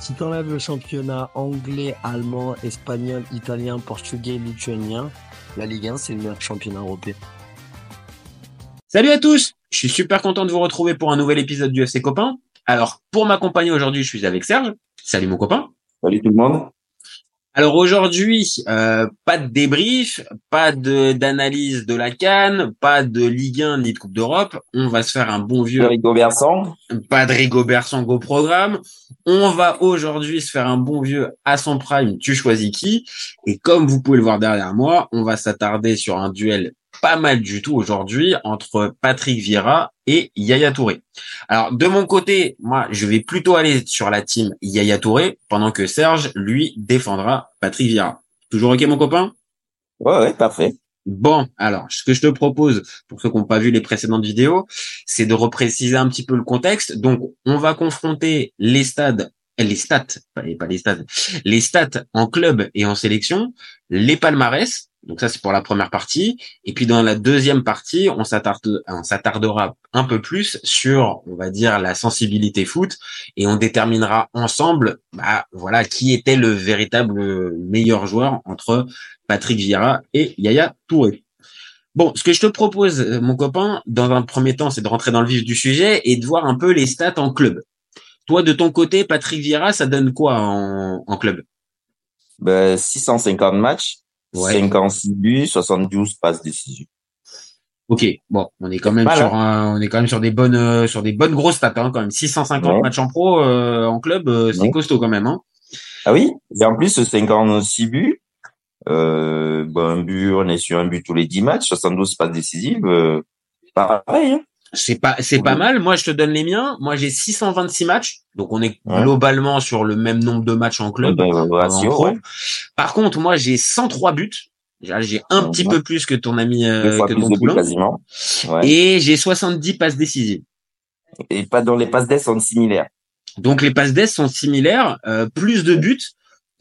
Si t'enlèves le championnat anglais, allemand, espagnol, italien, portugais, lituanien, la Ligue 1, c'est le meilleur championnat européen. Salut à tous Je suis super content de vous retrouver pour un nouvel épisode du FC Copain. Alors, pour m'accompagner aujourd'hui, je suis avec Serge. Salut mon copain. Salut tout le monde. Alors aujourd'hui, euh, pas de débrief, pas de d'analyse de la Cannes, pas de Ligue 1 ni de Coupe d'Europe. On va se faire un bon vieux. Rigobert Sang. Pas de Rigobert Sang au programme. On va aujourd'hui se faire un bon vieux à son prime. Tu choisis qui Et comme vous pouvez le voir derrière moi, on va s'attarder sur un duel pas mal du tout aujourd'hui entre Patrick Vieira et Yaya Touré. Alors de mon côté, moi je vais plutôt aller sur la team Yaya Touré pendant que Serge lui défendra Patrick Vieira. Toujours ok mon copain? Ouais ouais, parfait. Bon, alors, ce que je te propose, pour ceux qui n'ont pas vu les précédentes vidéos, c'est de repréciser un petit peu le contexte. Donc, on va confronter les stades, les stats, pas les, pas les stades, les stats en club et en sélection, les palmarès, donc ça, c'est pour la première partie. Et puis dans la deuxième partie, on s'attardera un peu plus sur, on va dire, la sensibilité foot et on déterminera ensemble, bah, voilà, qui était le véritable meilleur joueur entre Patrick Vieira et Yaya Touré. Bon, ce que je te propose, mon copain, dans un premier temps, c'est de rentrer dans le vif du sujet et de voir un peu les stats en club. Toi, de ton côté, Patrick Vieira, ça donne quoi en, club? Ben, 650 matchs, Ouais. 56 buts, 72 passes décisives. Ok, bon, on est quand même sur un, on est quand même sur des bonnes, euh, sur des bonnes grosses stats hein, quand même. 650 matchs en pro, euh, en club, euh, c'est costaud quand même. Hein. Ah oui, et en plus 56 buts, euh, bon, un but, on est sur un but tous les 10 matchs, 72 passes décisives, euh, pareil. Hein. C'est pas, c'est pas mal. Moi, je te donne les miens. Moi, j'ai 626 matchs. Donc, on est globalement sur le même nombre de matchs en club. en Par contre, moi, j'ai 103 buts. J'ai un petit peu plus que ton ami, euh, que ton. Quasiment. Et j'ai 70 passes décisives. Et pas dans les passes d'ess sont similaires. Donc, les passes d'ess sont similaires. Euh, plus de buts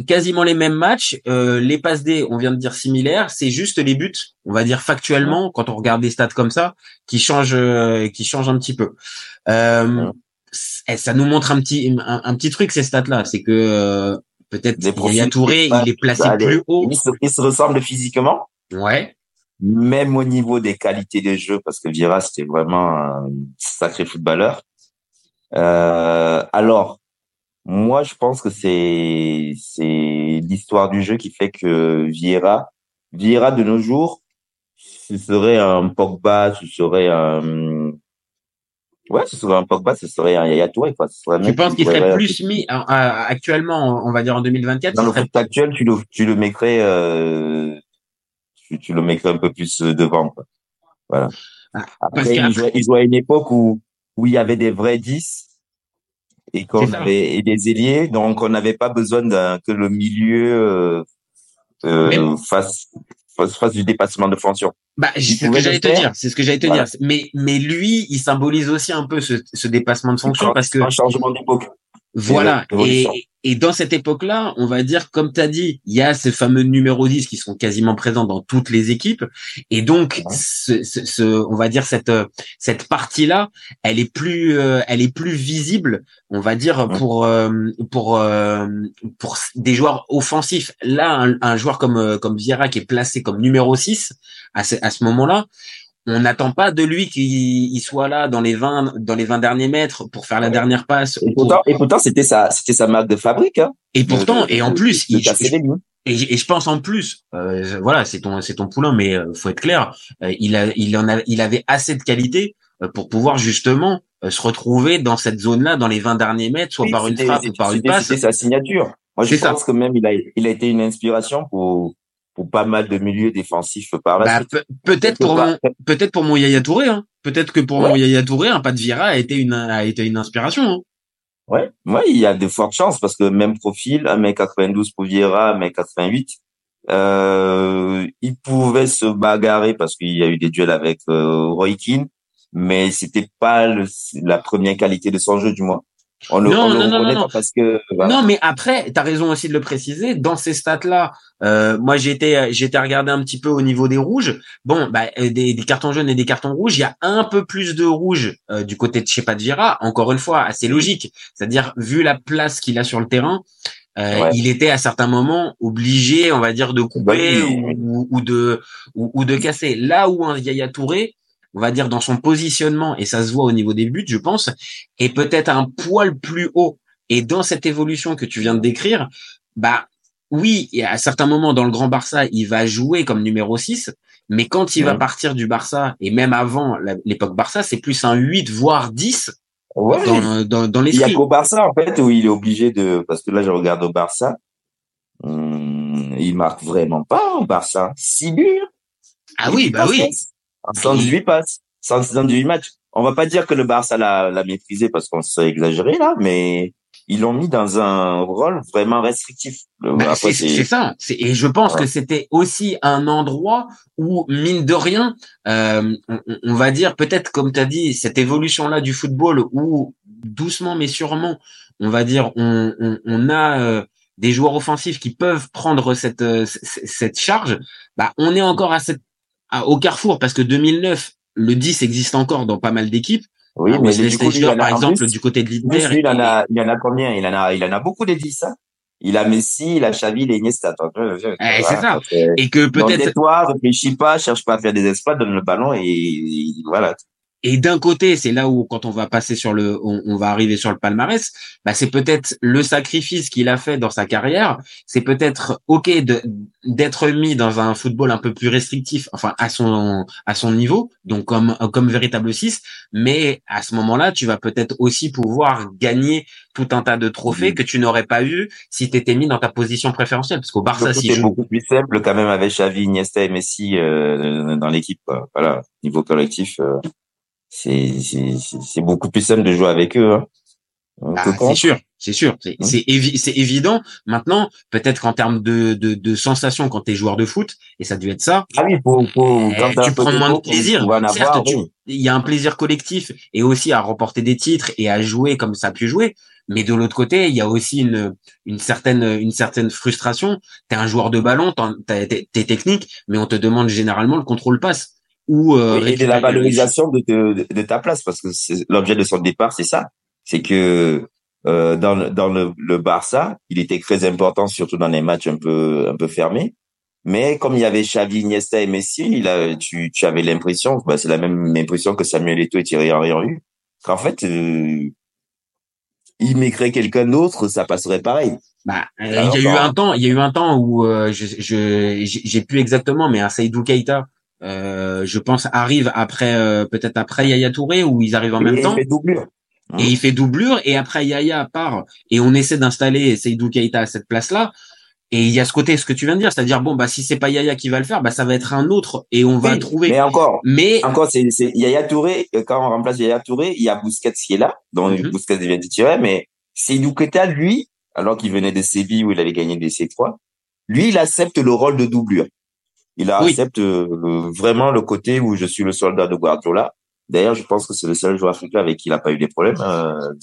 quasiment les mêmes matchs. Euh, les passes D, on vient de dire similaires. C'est juste les buts, on va dire factuellement, quand on regarde des stats comme ça, qui changent, euh, qui changent un petit peu. Euh, ça nous montre un petit, un, petit truc ces stats-là, c'est que euh, peut-être Yaya Touré, il est placé plus haut. Ils se, ressemblent physiquement. Ouais. Même au niveau des qualités de jeu, parce que Vira c'était vraiment un sacré footballeur. Euh, alors, moi, je pense que c'est c'est l'histoire du jeu qui fait que Vieira, Vieira de nos jours, ce serait un Pogba, ce serait un ouais, ce serait un Pogba, ce serait un Yaya Touré quoi. Ce tu penses qu'il serait plus mis actuellement, on va dire en 2024 Dans le foot actuel, tu le tu le mettrais euh, tu, tu le mettrais un peu plus devant quoi. Voilà. Ah, Après, il jouait, il jouait à une époque où où il y avait des vrais 10 et qu'on avait et des ailiers, donc on n'avait pas besoin que le milieu euh, euh, fasse, fasse, du dépassement de fonction. Bah, c'est ce que j'allais te dire. C'est ce que j'allais te dire. Mais mais lui, il symbolise aussi un peu ce, ce dépassement de fonction parce que un changement d'époque. Voilà. Et, et dans cette époque-là, on va dire, comme tu as dit, il y a ces fameux numéros 10 qui sont quasiment présents dans toutes les équipes. Et donc, ce, ce, on va dire, cette, cette partie-là, elle est plus, euh, elle est plus visible, on va dire, pour, euh, pour, euh, pour des joueurs offensifs. Là, un, un, joueur comme, comme Vieira qui est placé comme numéro 6 à ce, à ce moment-là, on n'attend pas de lui qu'il soit là dans les 20 dans les 20 derniers mètres pour faire la dernière passe. Et pourtant, et pourtant c'était sa c'était sa marque de fabrique. Hein, et pourtant, et en plus, il, et, et, je pense en plus, euh, voilà, c'est ton c'est ton poulain, mais euh, faut être clair, euh, il a il en a il avait assez de qualité pour pouvoir justement se retrouver dans cette zone-là, dans les 20 derniers mètres, soit par une frappe ou par une passe. C'est sa signature. Moi, je pense que même il a il a été une inspiration pour pour pas mal de milieux défensifs par là. Bah, peut-être pour mon, peut-être pour mon Yaya Touré, hein. Peut-être que pour mon Yaya Touré, un pas de Vira a été une a été une inspiration. Hein. Ouais, ouais, il y a de fortes chances parce que même profil, 1m92 pour Vieira, 1m88, euh, il pouvait se bagarrer parce qu'il y a eu des duels avec euh, Roy Keane, mais c'était pas le, la première qualité de son jeu du moins. On le, Non, on le non, non, reconnaît pas parce que voilà. Non, mais après, tu as raison aussi de le préciser. Dans ces stats-là, euh, moi été, j'ai été regarder un petit peu au niveau des rouges. Bon, bah, euh, des, des cartons jaunes et des cartons rouges, il y a un peu plus de rouges euh, du côté de chez Padvira. Encore une fois, assez logique. C'est-à-dire, vu la place qu'il a sur le terrain, euh, Ouais. il était à certains moments obligé, on va dire, de couper Bah oui. ou, ou de ou, ou de casser. Là où un Yaya Touré, on va dire dans son positionnement, et ça se voit au niveau des buts, je pense, est peut-être un poil plus haut. Et dans cette évolution que tu viens de décrire, bah oui, et à certains moments dans le Grand Barça, il va jouer comme numéro 6, mais quand il va partir du Barça, et même avant l'époque Barça, c'est plus un 8, voire 10 Ouais. dans, dans, dans Il y a l'esprit. qu'au Barça, en fait, où il est obligé de, parce que là, je regarde au Barça, hum, il marque vraiment pas au Barça. 6 buts. Ah oui, bah oui. 118 passes, 118 matchs. On va pas dire que le Barça l'a, l'a méprisé parce qu'on s'est exagéré là, mais ils l'ont mis dans un rôle vraiment restrictif. Bah, après, c'est c'est ça. C'est- Et je pense Ouais. que c'était aussi un endroit où, mine de rien, euh, on, va dire peut-être, comme tu as dit, cette évolution-là du football où doucement mais sûrement, on va dire, on, on, on a euh, des joueurs offensifs qui peuvent prendre cette euh, cette charge. Bah, on est encore à cette à- au carrefour parce que 2009, le 10 existe encore dans pas mal d'équipes. Oui, Ah, mais du coup, lui, par exemple, plus- du côté de l'Inter. il en a, il en a combien? Il en a, il en a beaucoup des 10, hein. Il a Messi, il a Xavi, il a Iniesta. Eh, c'est ça. Et que peut-être tais-toi, réfléchis pas, cherche pas à faire des exploits, donne le ballon et, et voilà. Et d'un côté, c'est là où quand on va passer sur le, on, on va arriver sur le palmarès, bah c'est peut-être le sacrifice qu'il a fait dans sa carrière. C'est peut-être ok de d'être mis dans un football un peu plus restrictif, enfin à son à son niveau, donc comme comme véritable 6. Mais à ce moment-là, tu vas peut-être aussi pouvoir gagner tout un tas de trophées Mhm. que tu n'aurais pas eu si tu étais mis dans ta position préférentielle. Parce qu'au Barça, si c'est joue, beaucoup plus simple quand même avec Xavi, Iniesta et Messi euh, dans l'équipe. Voilà, niveau collectif, euh, c'est beaucoup plus simple de jouer avec eux. Hein. Ah, c'est sûr, c'est sûr, c'est Hein? c'est évi- c'est évident. Maintenant, peut-être qu'en termes de, de, de sensations quand t'es joueur de foot, et ça a dû être ça, Ah oui, pour, pour, eh, quand tu prends moins de plaisir. Certes, oui. il y a un plaisir collectif et aussi à remporter des titres et à jouer comme ça a pu jouer. Mais de l'autre côté, il y a aussi une, une certaine une certaine frustration. T'es un joueur de ballon, t'es technique, mais on te demande généralement le contrôle passe ou euh, et de la valorisation de, ta place parce que l'objet de son départ c'est ça. C'est que euh, dans le, dans le, le Barça il était très important surtout dans les matchs un peu un peu fermés. Mais comme il y avait Xavi Iniesta et Messi il a, tu, tu avais l'impression bah, c'est la même impression que Samuel Eto'o et Thierry Henry ont eu qu'en fait euh, il mettrait quelqu'un d'autre ça passerait pareil. Bah, euh, il y a eu bah, un temps, il y a eu un temps où euh, je, je, j'ai j'ai plus exactement, mais un Seydou Keita, euh, je pense, arrive après, euh, peut-être après Yaya Touré, où ils arrivent en même et temps, il fait doublure et il fait doublure, et après Yaya part, et on essaie d'installer Seydou Keita à cette place-là. Et il y a ce côté, ce que tu viens de dire, c'est-à-dire bon, bah si c'est pas Yaya qui va le faire, bah ça va être un autre, et on va trouver. mais encore Mais Encore, c'est, c'est Yaya Touré. euh, Quand on remplace Yaya Touré, il y a Busquets qui est là, donc Mhm. Busquets devient titulaire, mais Seydou Keita, lui, alors qu'il venait de Séville où il avait gagné des C3, lui, il accepte le rôle de doublure. Il accepte euh, vraiment le côté où je suis le soldat de Guardiola. D'ailleurs, je pense que c'est le seul joueur africain avec qui il n'a pas eu des problèmes, euh.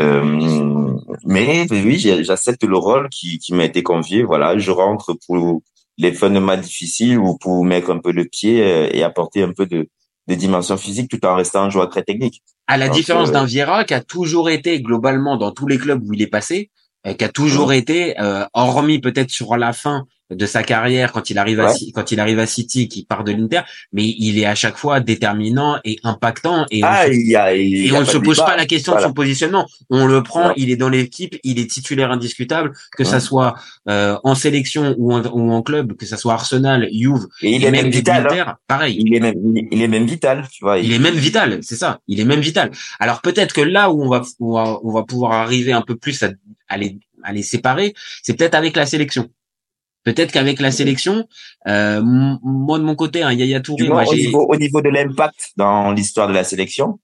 Euh, mais oui, j'accepte le rôle qui, qui m'a été confié. Voilà, je rentre pour les fins de match difficiles ou pour mettre un peu le pied euh, et apporter un peu de, de dimension physique tout en restant un joueur très technique. à la Donc, différence euh, d'un Vieira qui a toujours été globalement dans tous les clubs où il est passé, qui a toujours été, euh, hormis peut-être sur la fin de sa carrière quand il arrive à Ouais. Quand il arrive à City, qui part de l'Inter, mais il est à chaque fois déterminant et impactant et on Ah, se- il y a, il y et a on ne pas se pose pas la question Voilà. de son positionnement. On le prend, Ouais. il est dans l'équipe, il est titulaire indiscutable, que ça soit euh, en sélection ou en, ou en club, que ça soit Arsenal, Juve, Et il et est même même vital. hein. pareil. Il est même, il est même vital, tu vois. Il est même vital, c'est ça. Il est même vital. Alors peut-être que là où on va, on va, on va pouvoir arriver un peu plus à, à les, à les séparer, c'est peut-être avec la sélection. Peut-être qu'avec la sélection, euh, moi de mon côté, un Yaya Touré, moi au niveau, au niveau de l'impact dans l'histoire de la sélection,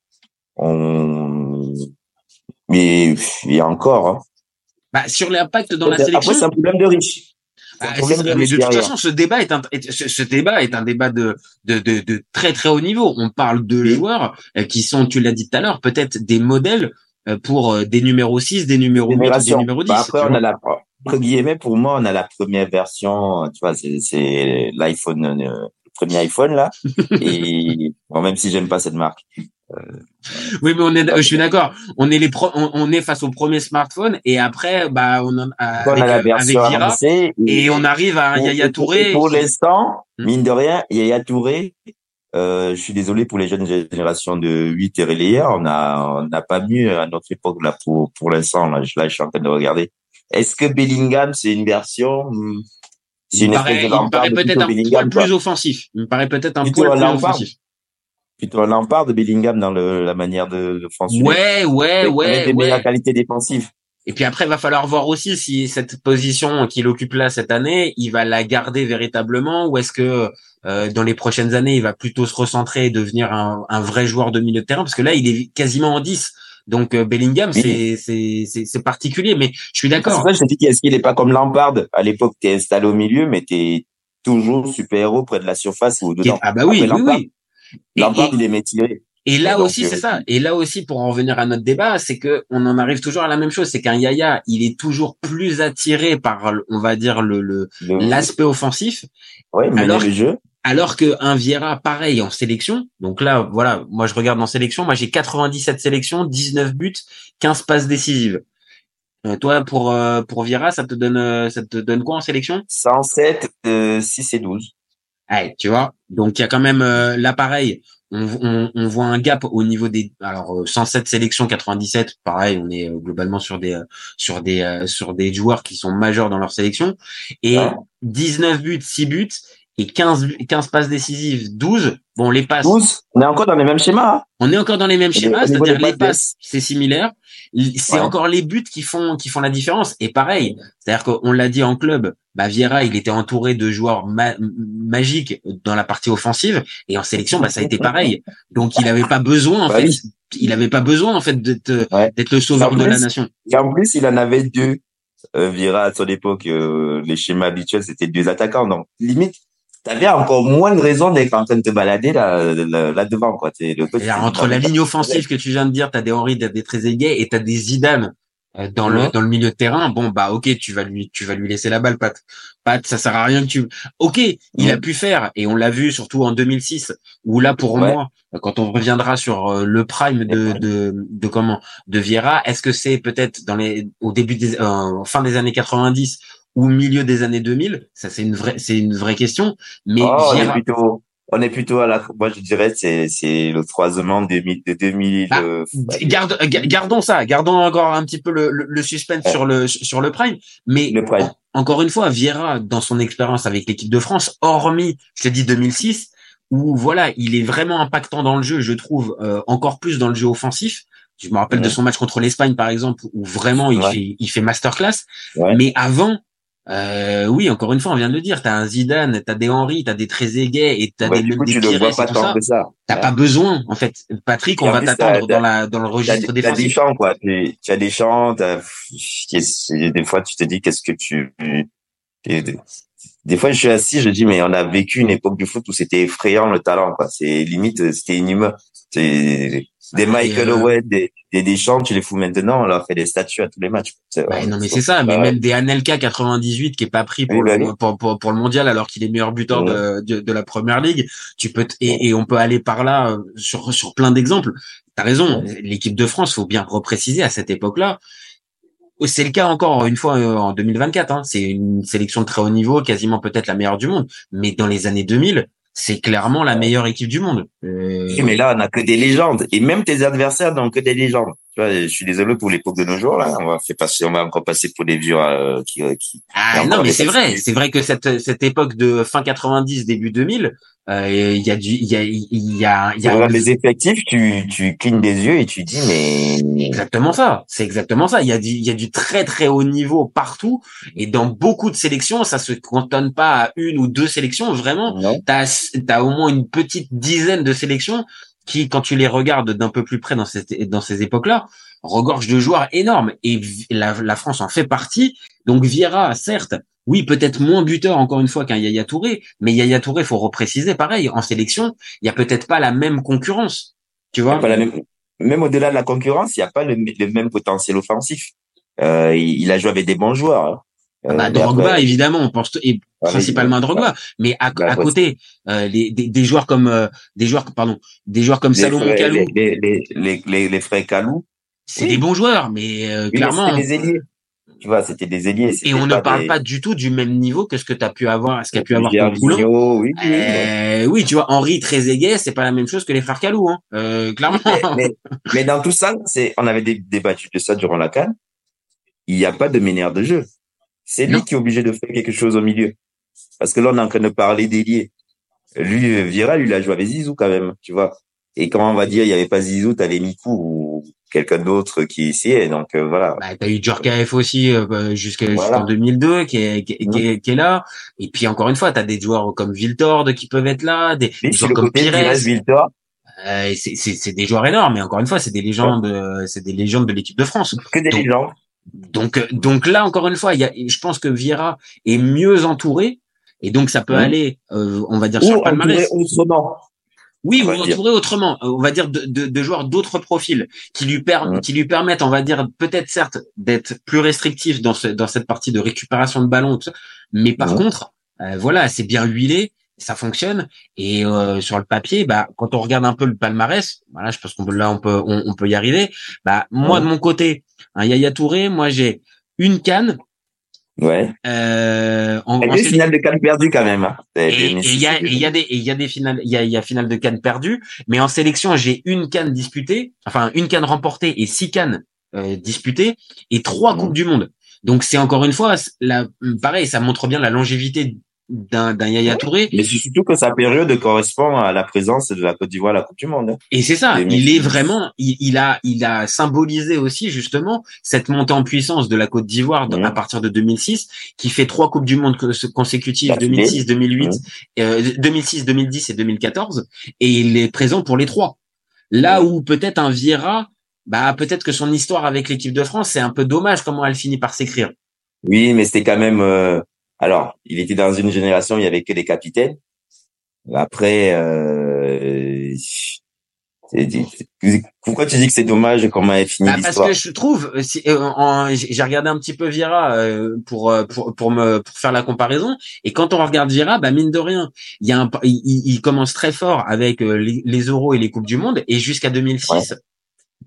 on, Mais il y a encore. Hein. Bah, sur l'impact dans la Après, sélection. c'est un problème de riche. Ah, c'est problème de mais de toute façon, ce débat est un, ce, ce débat est un débat de, de, de, de très très haut niveau. On parle de joueurs euh, qui sont, tu l'as dit tout à l'heure, peut-être des modèles euh, pour euh, des numéros 6, des numéros 8, des numéros 10. Bah, après, on a la, entre guillemets, pour moi, on a la première version, tu vois, c'est, l'iPhone, euh, le premier iPhone, là. Et, bon, même si j'aime pas cette marque. Oui, mais on est, euh, je suis d'accord. On est les pro, on, on est face au premier smartphone et après, bah, on en, a- on a la euh, avec version Vira avancée. et on arrive à pour- Yaya Touré. Pour l'instant, Hmm. mine de rien, Yaya Touré, euh, je suis désolé pour les jeunes générations de 8 et relayeurs, on a, on n'a pas mieux à notre époque, là, pour, pour l'instant, là, je suis en train de regarder. Est-ce que Bellingham, c'est une version, hmm, c'est il une me espèce paraît, de il me paraît peut-être un poil plus offensif. Il me paraît peut-être un Plutôt poil plus offensif. Plutôt un Lampard de Bellingham dans le, la manière de, de foncer. Ouais, ouais, Avec ouais, des meilleures ouais. qualités défensives. Et puis après, il va falloir voir aussi si cette position qu'il occupe là cette année, il va la garder véritablement ou est-ce que euh, dans les prochaines années, il va plutôt se recentrer et devenir un, un vrai joueur de milieu de terrain? Parce que là, il est quasiment en 10. Donc euh, Bellingham, Oui. c'est c'est c'est c'est particulier, mais je suis C'est d'accord. ça que je te dis, est-ce qu'il est pas comme Lampard? À l'époque, t'es installé au milieu, mais t'es toujours super-héros près de la surface ou dedans. Ah bah oui, Après, oui, Lampard, oui. Lampard, et- il aimait tirer. Et là aussi, euh, c'est ça. Et là aussi, pour en revenir à notre débat, c'est que on en arrive toujours à la même chose. C'est qu'un Yaya, il est toujours plus attiré par, on va dire, le le- Le- l'aspect offensif, Ouais, mener alors- le jeu. Alors que un Vieira, pareil en sélection. Donc là, voilà, moi je regarde en sélection. Moi j'ai 97 sélections, 19 buts, 15 passes décisives. Euh, toi, pour euh, pour Vieira, ça te donne euh, ça te donne quoi en sélection? 107, euh, 6 et 12. Ouais, tu vois. Donc il y a quand même euh, l'appareil. On, on, on voit un gap au niveau des alors euh, 107 sélections 97 pareil on est euh, globalement sur des euh, sur des euh, sur des joueurs qui sont majeurs dans leur sélection et Ouais. 19 buts 6 buts et 15 bu- 15 passes décisives 12 bon les passes 12. On est encore dans les mêmes schémas. hein. on est encore dans les mêmes schémas c'est-à-dire les passes, c'est similaire c'est Ouais. encore les buts qui font qui font la différence et pareil c'est-à-dire qu'on l'a dit en club bah Vieira il était entouré de joueurs ma- magiques dans la partie offensive et en sélection bah ça a été pareil donc il avait pas besoin en Bah fait il avait pas besoin en fait d'être Ouais. d'être le sauveur de la nation Et en plus, il en avait deux. Euh, à son époque, euh, les schémas habituels, c'était deux attaquants. Donc, limite, t'avais encore moins de raison d'être en train de te balader là, là, là devant, quoi. Le. C'est-à-dire, entre la ligne offensive que tu viens de dire t'as des Henry t'as des Trezeguet et t'as des Zidane euh, dans le dans le milieu de terrain bon bah ok tu vas lui tu vas lui laisser la balle Pat Pat ça sert à rien que tu ok il a Ouais. pu faire et on l'a vu surtout en 2006 où là pour Ouais. moi quand on reviendra sur euh, le prime de de de comment de Vieira est-ce que c'est peut-être dans les au début des euh, fin des années 90 ou milieu des années 2000 ça c'est une vraie c'est une vraie question mais Oh, on est plutôt, on est plutôt à la, moi, je dirais, c'est, c'est le croisement 2000, de 2000, Ah, euh, Garde, ga- gardons ça, gardons encore un petit peu le, le, le suspense Ouais. sur le sur le prime. Mais Le prime. en- encore une fois, Vieira, dans son expérience avec l'équipe de France, hormis, je te dis 2006, où voilà, il est vraiment impactant dans le jeu, je trouve, euh, encore plus dans le jeu offensif. Je me rappelle de son match contre l'Espagne, par exemple, où vraiment il Ouais. fait il fait masterclass. Ouais. Mais avant. Euh, oui, encore une fois, on vient de le dire. T'as un Zidane, t'as des Henry, t'as des Trezeguet et t'as Ouais, des coup, des tu Pires vois pas tout tant ça. que ça. T'as Ouais. pas besoin, en fait. Patrick, on va t'attendre dans la dans le registre des, t'as des défensif. champs, quoi. Des champs, t'as, qu'est-ce- des fois, tu te dis, qu'est-ce que tu, des, fois, je suis assis, je dis, mais on a vécu une époque du foot où c'était effrayant, le talent, quoi. C'est limite, c'était inhumain. C'est, des Ouais, Michael euh, Owen, des, des Deschamps, tu les fous maintenant, on leur fait des statues à tous les matchs. Ouais, non mais c'est ça, mais même des Anelka 98 qui est pas pris pour, bah le, oui. pour, pour, pour le mondial alors qu'il est meilleur buteur de, de, de la première ligue, tu peux et, et on peut aller par là euh, sur sur plein d'exemples. T'as raison, l'équipe de France, faut bien repréciser à cette époque-là. C'est le cas encore une fois euh, en 2024. Hein, c'est une sélection de très haut niveau, quasiment peut-être la meilleure du monde. Mais dans les années 2000, c'est clairement la meilleure équipe du monde. Euh, Oui, mais là, on a que des légendes. Et même tes adversaires n'ont que des légendes. Tu vois, je suis désolé pour l'époque de nos jours, là. On va faire passer, on va encore passer pour des vieux, euh, qui, qui, Ah non, mais c'est vrai, c'est vrai que cette cette époque de fin 90 début 2000, euh, il y a du il y a il y a il y a les effectifs, tu, tu clignes des yeux et tu dis, mais, exactement ça, c'est exactement ça, il y a du il y a du très très haut niveau partout. Et dans beaucoup de sélections, ça se cantonne pas à une ou deux sélections, vraiment, t'as as au moins une petite dizaine de sélections qui quand tu les regardes d'un peu plus près dans ces dans ces époques-là, regorge de joueurs énormes et la, la France en fait partie. Donc Vieira, certes, oui, peut-être moins buteur encore une fois qu'un Yaya Touré, mais Yaya Touré, faut repréciser, pareil, en sélection, il y a peut-être pas la même concurrence, tu vois? pas la même, même au-delà de la concurrence, il n'y a pas le, le même potentiel offensif. Euh, il, il a joué avec des bons joueurs. hein. Ah Euh, bah, Drogba, après- évidemment, on pense et Ouais, principalement à Drogba, mais à, Bah, à côté, euh, les, des, des joueurs comme euh, des joueurs, pardon, des joueurs comme Salomon Kalou, les, les, les, les, les frères Kalou, c'est oui. des bons joueurs, mais euh, oui, clairement. c'était des ailiers. Tu vois, c'était des ailiers. Et on ne parle des- pas du tout du même niveau que ce que tu as pu avoir, ce qu'a pu avoir ton oui, oui, oui. Euh, oui, tu vois, Henri Trezeguet, c'est pas la même chose que les frères Calou, hein. Euh, clairement. mais, mais, mais dans tout ça, c'est, on avait dé- débattu de ça durant la CAN. Il n'y a pas de meneur de jeu. C'est lui qui est obligé de faire quelque chose au milieu. Parce que là, on est en train de parler d'ailier. Lui, euh, Vieira, lui, il a joué avec Zizou quand même, tu vois. Et comment on va dire, il n'y avait pas Zizou, t'avais Mikou ou quelqu'un d'autre qui essayait. Donc, euh, voilà. Bah, t'as eu Djorkaeff aussi euh, bah, Voilà. jusqu'en 2002 qui est, qui, est, qui est- qui est là. Et puis encore une fois, t'as des joueurs comme Viltord qui peuvent être là, des, joueurs comme Pires. Pires, Viltor, Euh, c'est des joueurs énormes, mais encore une fois, c'est des légendes, euh, c'est des légendes de l'équipe de France. que des Donc, légendes. Donc, euh, donc là, encore une fois, il y a, je pense que Vieira est mieux entouré, et donc ça peut Mhm. aller, euh, on va dire Ou sur le palmarès. autrement. Oui, dire. entouré autrement, euh, on va dire de, de, de joueurs d'autres profils qui lui permettent, qui lui permettent, on va dire peut-être certes d'être plus restrictif dans ce, dans cette partie de récupération de ballon, mais par contre, euh, voilà, c'est bien huilé, ça fonctionne, et euh, sur le papier, bah quand on regarde un peu le palmarès, voilà, je pense qu'on peut là on peut on, on peut y arriver. Bah moi de mon côté, un Yaya Touré, moi j'ai une canne. Ouais. Euh, en, Il y en a des sélection. finales de Cannes perdues quand même. hein. Et et il y a, et il y a des, et il y a des finales, il y a, il y a finale de Cannes perdues, mais en sélection, j'ai une canne disputée, enfin, une canne remportée et six cannes euh, disputées et trois Mhm. coupes du monde. Donc, c'est encore une fois, la, pareil, ça montre bien la longévité d'un, d'un Yaya Touré. Mais c'est surtout que sa période correspond à la présence de la Côte d'Ivoire à la Coupe du Monde. hein. Et c'est ça, il est vraiment, il, il a, il a symbolisé aussi justement cette montée en puissance de la Côte d'Ivoire à partir de 2006, qui fait trois coupes du monde co- consécutives, D'affilée. 2006, 2008, Mhm. euh, 2006, 2010 et 2014, et il est présent pour les trois. Là où peut-être un Vieira, bah peut-être que son histoire avec l'équipe de France, c'est un peu dommage comment elle finit par s'écrire. Oui, mais c'était quand même. euh, Alors, il était dans une génération où il y avait que des capitaines. Après, euh... pourquoi tu dis que c'est dommage comment elle finit Bah, parce que je trouve, euh, si- euh, j'ai regardé un petit peu euh, pour pour pour me pour faire la comparaison. Et quand on regarde Vieira, bah mine de rien, il y a un, il, il- il commence très fort avec les, les Euros et les coupes du monde et jusqu'à 2006,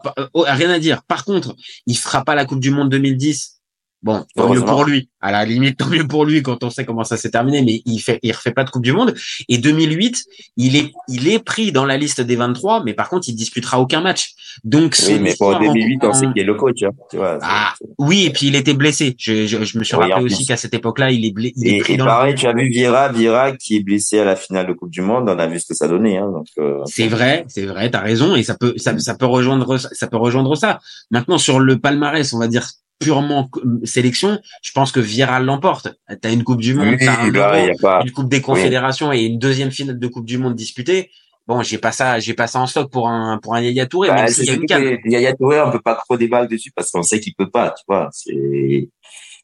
pas- euh, oh, rien à dire. Par contre, il fera pas la Coupe du Monde 2010. Bon, tant mieux pour lui. À la limite, tant mieux pour lui quand on sait comment ça s'est terminé, mais il fait, il refait pas de Coupe du Monde. Et 2008, il est, il est pris dans la liste des 23, mais par contre, il disputera aucun match. Donc, Oui, mais pour histoire en- 2008, on sait en- qui est le coach. Hein, tu vois. ah, oui, et puis il était blessé. Je, je, je me suis Oui, rappelé aussi qu'à cette époque-là, il est, blé, il est Et, pris et dans pareil, le... tu as vu Vieira, Vieira qui est blessé à la finale de Coupe du Monde. On a vu ce que ça donnait. Hein, donc, euh, C'est vrai, c'est vrai, t'as raison, et ça peut, ça, ça peut rejoindre, ça ça peut rejoindre ça. Maintenant, sur le palmarès, on va dire purement sélection, je pense que Vieira l'emporte. T'as une Coupe du Monde, oui, t'as un pas. une Coupe des Confédérations et une deuxième finale de Coupe du Monde disputée. Bon, j'ai pas ça, j'ai pas ça en stock pour un, pour un Yaya Touré, Bah, même c'est s'il y a une surtout canne. que Yaya Touré, on peut pas trop débattre dessus parce qu'on sait qu'il peut pas, tu vois. C'est,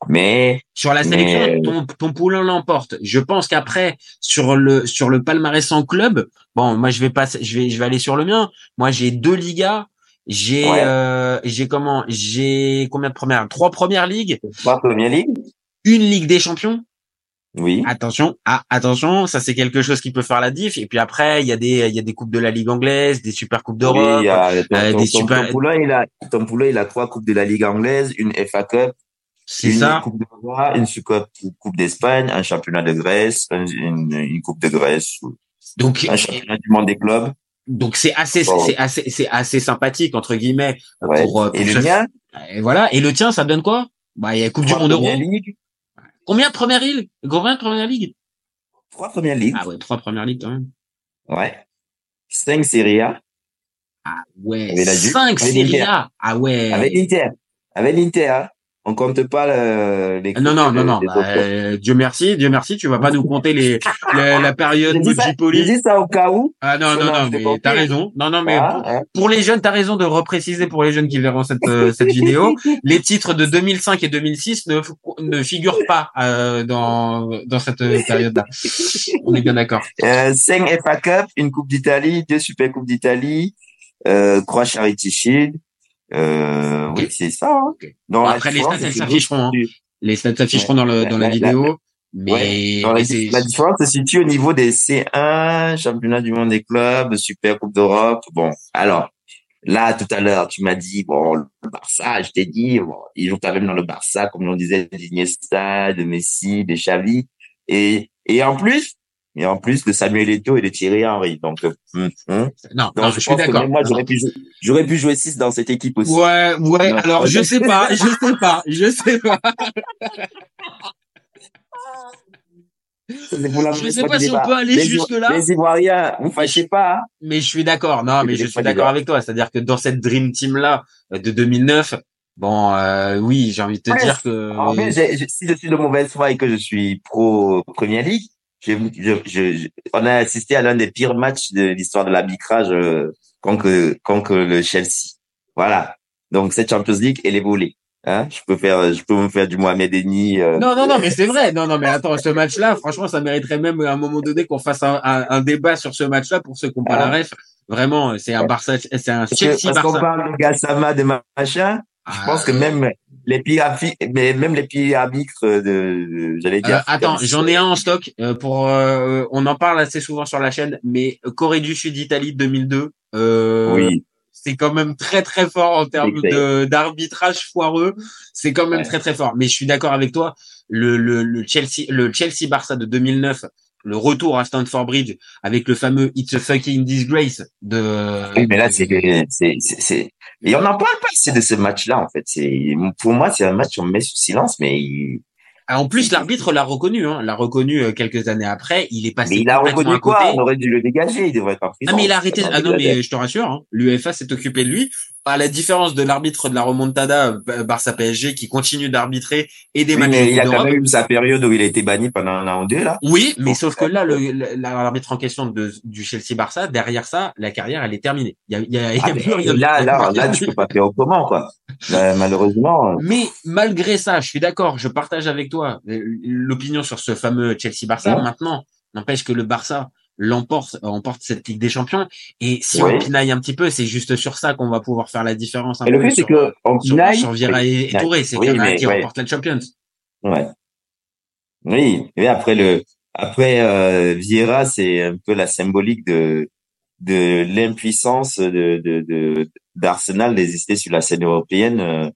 mais Sur la Mais- sélection, ton, ton poulain l'emporte. Je pense qu'après, sur le, sur le palmarès en club, bon, moi, je vais pas, je vais, je vais aller sur le mien. Moi, j'ai deux ligas. J'ai, Ouais. euh, j'ai comment, j'ai combien de premières? Trois premières ligues, pas Première Ligue. une ligue des champions. Oui. Attention, ah, attention, ça c'est quelque chose qui peut faire la diff. Et puis après, il y a des, il y a des coupes de la ligue anglaise, des super coupes d'Europe. il y a, ton, euh, des ton- super- ton poulain, il a, ton poulain, il a trois coupes de la Ligue anglaise, une FA Cup, C'est une ça. coupe de roi, une Super coupe d'Espagne, un championnat de Grèce, un- une, une coupe de Grèce, Donc, un championnat du monde des clubs. Donc c'est assez, c'est assez, c'est assez sympathique entre guillemets Ouais. pour, euh, Et le mien, Et voilà. Et le tien, ça donne quoi? Bah, il y a Coupe du Monde Euro. Combien de première ligue Combien de première ligue trois premières ligues. Ah ouais, trois premières ligues quand même. Ouais. Cinq Serie A. Ah ouais, cinq l'Inter. A. Ah ouais. Avec l'Inter. Avec l'Inter, hein. On compte pas le- les. Non, non, non, non. bah, euh, Dieu merci, Dieu merci, tu vas pas nous compter les, la, la période Moji j'ai dit ça au cas où. Ah non, non, Non, mais t'as raison. Non, non, mais Ah, pour, hein. pour les jeunes, t'as raison de repréciser pour les jeunes qui verront cette, euh, cette vidéo. Les titres de 2005 et 2006 ne, ne figurent pas euh, dans, dans cette euh, période-là. On est bien d'accord. Euh, 5 FA Cup, une Coupe d'Italie, deux Super Coupes d'Italie, euh, trois Charity Shield. Euh, oui, c'est ça. Hein. Dans Bon, la après, les stats, s'afficheront. Hein. Les stats s'afficheront Ouais. dans, le, dans la La- la- vidéo. Mais, Ouais. Dans la différence se situe au niveau des C1, championnat du monde des clubs, Super Coupe d'Europe. Bon, alors là, tout à l'heure, tu m'as dit, bon, le Barça, je t'ai dit, bon, ils jouent quand même dans le Barça, comme on disait, d'Iniesta, de Messi, de Xavi, et et en plus, et en plus de Samuel Eto'o et de Thierry Henry. Donc, euh, hum, hum. non, Donc, non, je, je suis pense que d'accord. moi, j'aurais pu, jouer- j'aurais pu jouer 6 dans cette équipe aussi. Ouais, ouais, Non. alors je sais pas, je sais pas, je sais pas. Je mauvaise sais pas si on peut aller Les jusque-là. Les Ivoiriens, vous fâchez pas, hein. Mais je suis d'accord. Non, mais Je suis d'accord là. avec toi. C'est-à-dire que dans cette dream team là de 2009, bon, euh, oui, j'ai envie de te Ouais, dire que En fait, si je suis de mauvaise foi et que je suis pro Premier League, je, je, je- on a assisté à l'un des pires matchs de l'histoire de l'arbitrage euh, contre, contre le Chelsea. Voilà. Donc cette Champions League, elle est volée. Hein? Je peux faire, je peux me faire du Mohamed Eni. euh, non, non, non, mais c'est vrai. Non, non, mais attends, ce match-là, franchement, ça mériterait même à un moment donné qu'on fasse un, un, un débat sur ce match-là pour ceux qui n'ont pas la ref. Vraiment, c'est un Barça, c'est un Chelsea parce qu'on parle de Gassama, de machin. Je pense que même les affi- mais même les de, de- j'allais Euh, dire. attends, comme- j'en ai un en stock euh, pour. euh, on en parle assez souvent sur la chaîne, mais Corée du Sud, Italie 2002. Euh, Oui. c'est quand même très très fort en termes de d'arbitrage foireux. C'est quand même Ouais. très très fort. Mais je suis d'accord avec toi. Le, le, le Chelsea, le Chelsea Barça de 2009, le retour à Stamford Bridge avec le fameux It's a fucking disgrace de. Oui, mais là, c'est, c'est, c'est, on n'en parle pas assez de ce match-là, en fait. C'est, pour moi, c'est un match qu'on met sous silence, mais il, Ah, En plus, l'arbitre l'a reconnu. Hein, l'a reconnu euh, quelques années après. Il est passé. mais il a reconnu quoi? On aurait dû le dégager, il devrait être en prison. Ah mais il a arrêté. Ah non mais je te rassure, hein, l'UEFA s'est occupé de lui. À la différence de l'arbitre de la remontada euh, Barça PSG qui continue d'arbitrer et des Oui, matchs mais il a quand même eu sa période où il a été banni pendant un an ou deux, là. Oui, mais Donc, sauf que là, l'arbitre en question de, du Chelsea Barça, derrière ça, la carrière elle est terminée. Il y a, il y a, il y a Ah, plus rien. là, là, là, tu peux pas faire autrement, quoi. Là, malheureusement. euh, Mais malgré ça, je suis d'accord, je partage avec toi euh, l'opinion sur ce fameux Chelsea Barça. Ouais. Maintenant, n'empêche que le Barça l'emporte, emporte cette Ligue des Champions. Et si Ouais. on pinaille un petit peu, c'est juste sur ça qu'on va pouvoir faire la différence. un Et le fait, c'est que, sur, finale. sur Vieira et, et Touré, c'est Oui, qu'il y en a un mais, qui ouais. remporte la Champions. Ouais. Oui, et après le après euh, Vieira, c'est un peu la symbolique de de l'impuissance de de de d'Arsenal d'exister sur la scène européenne euh,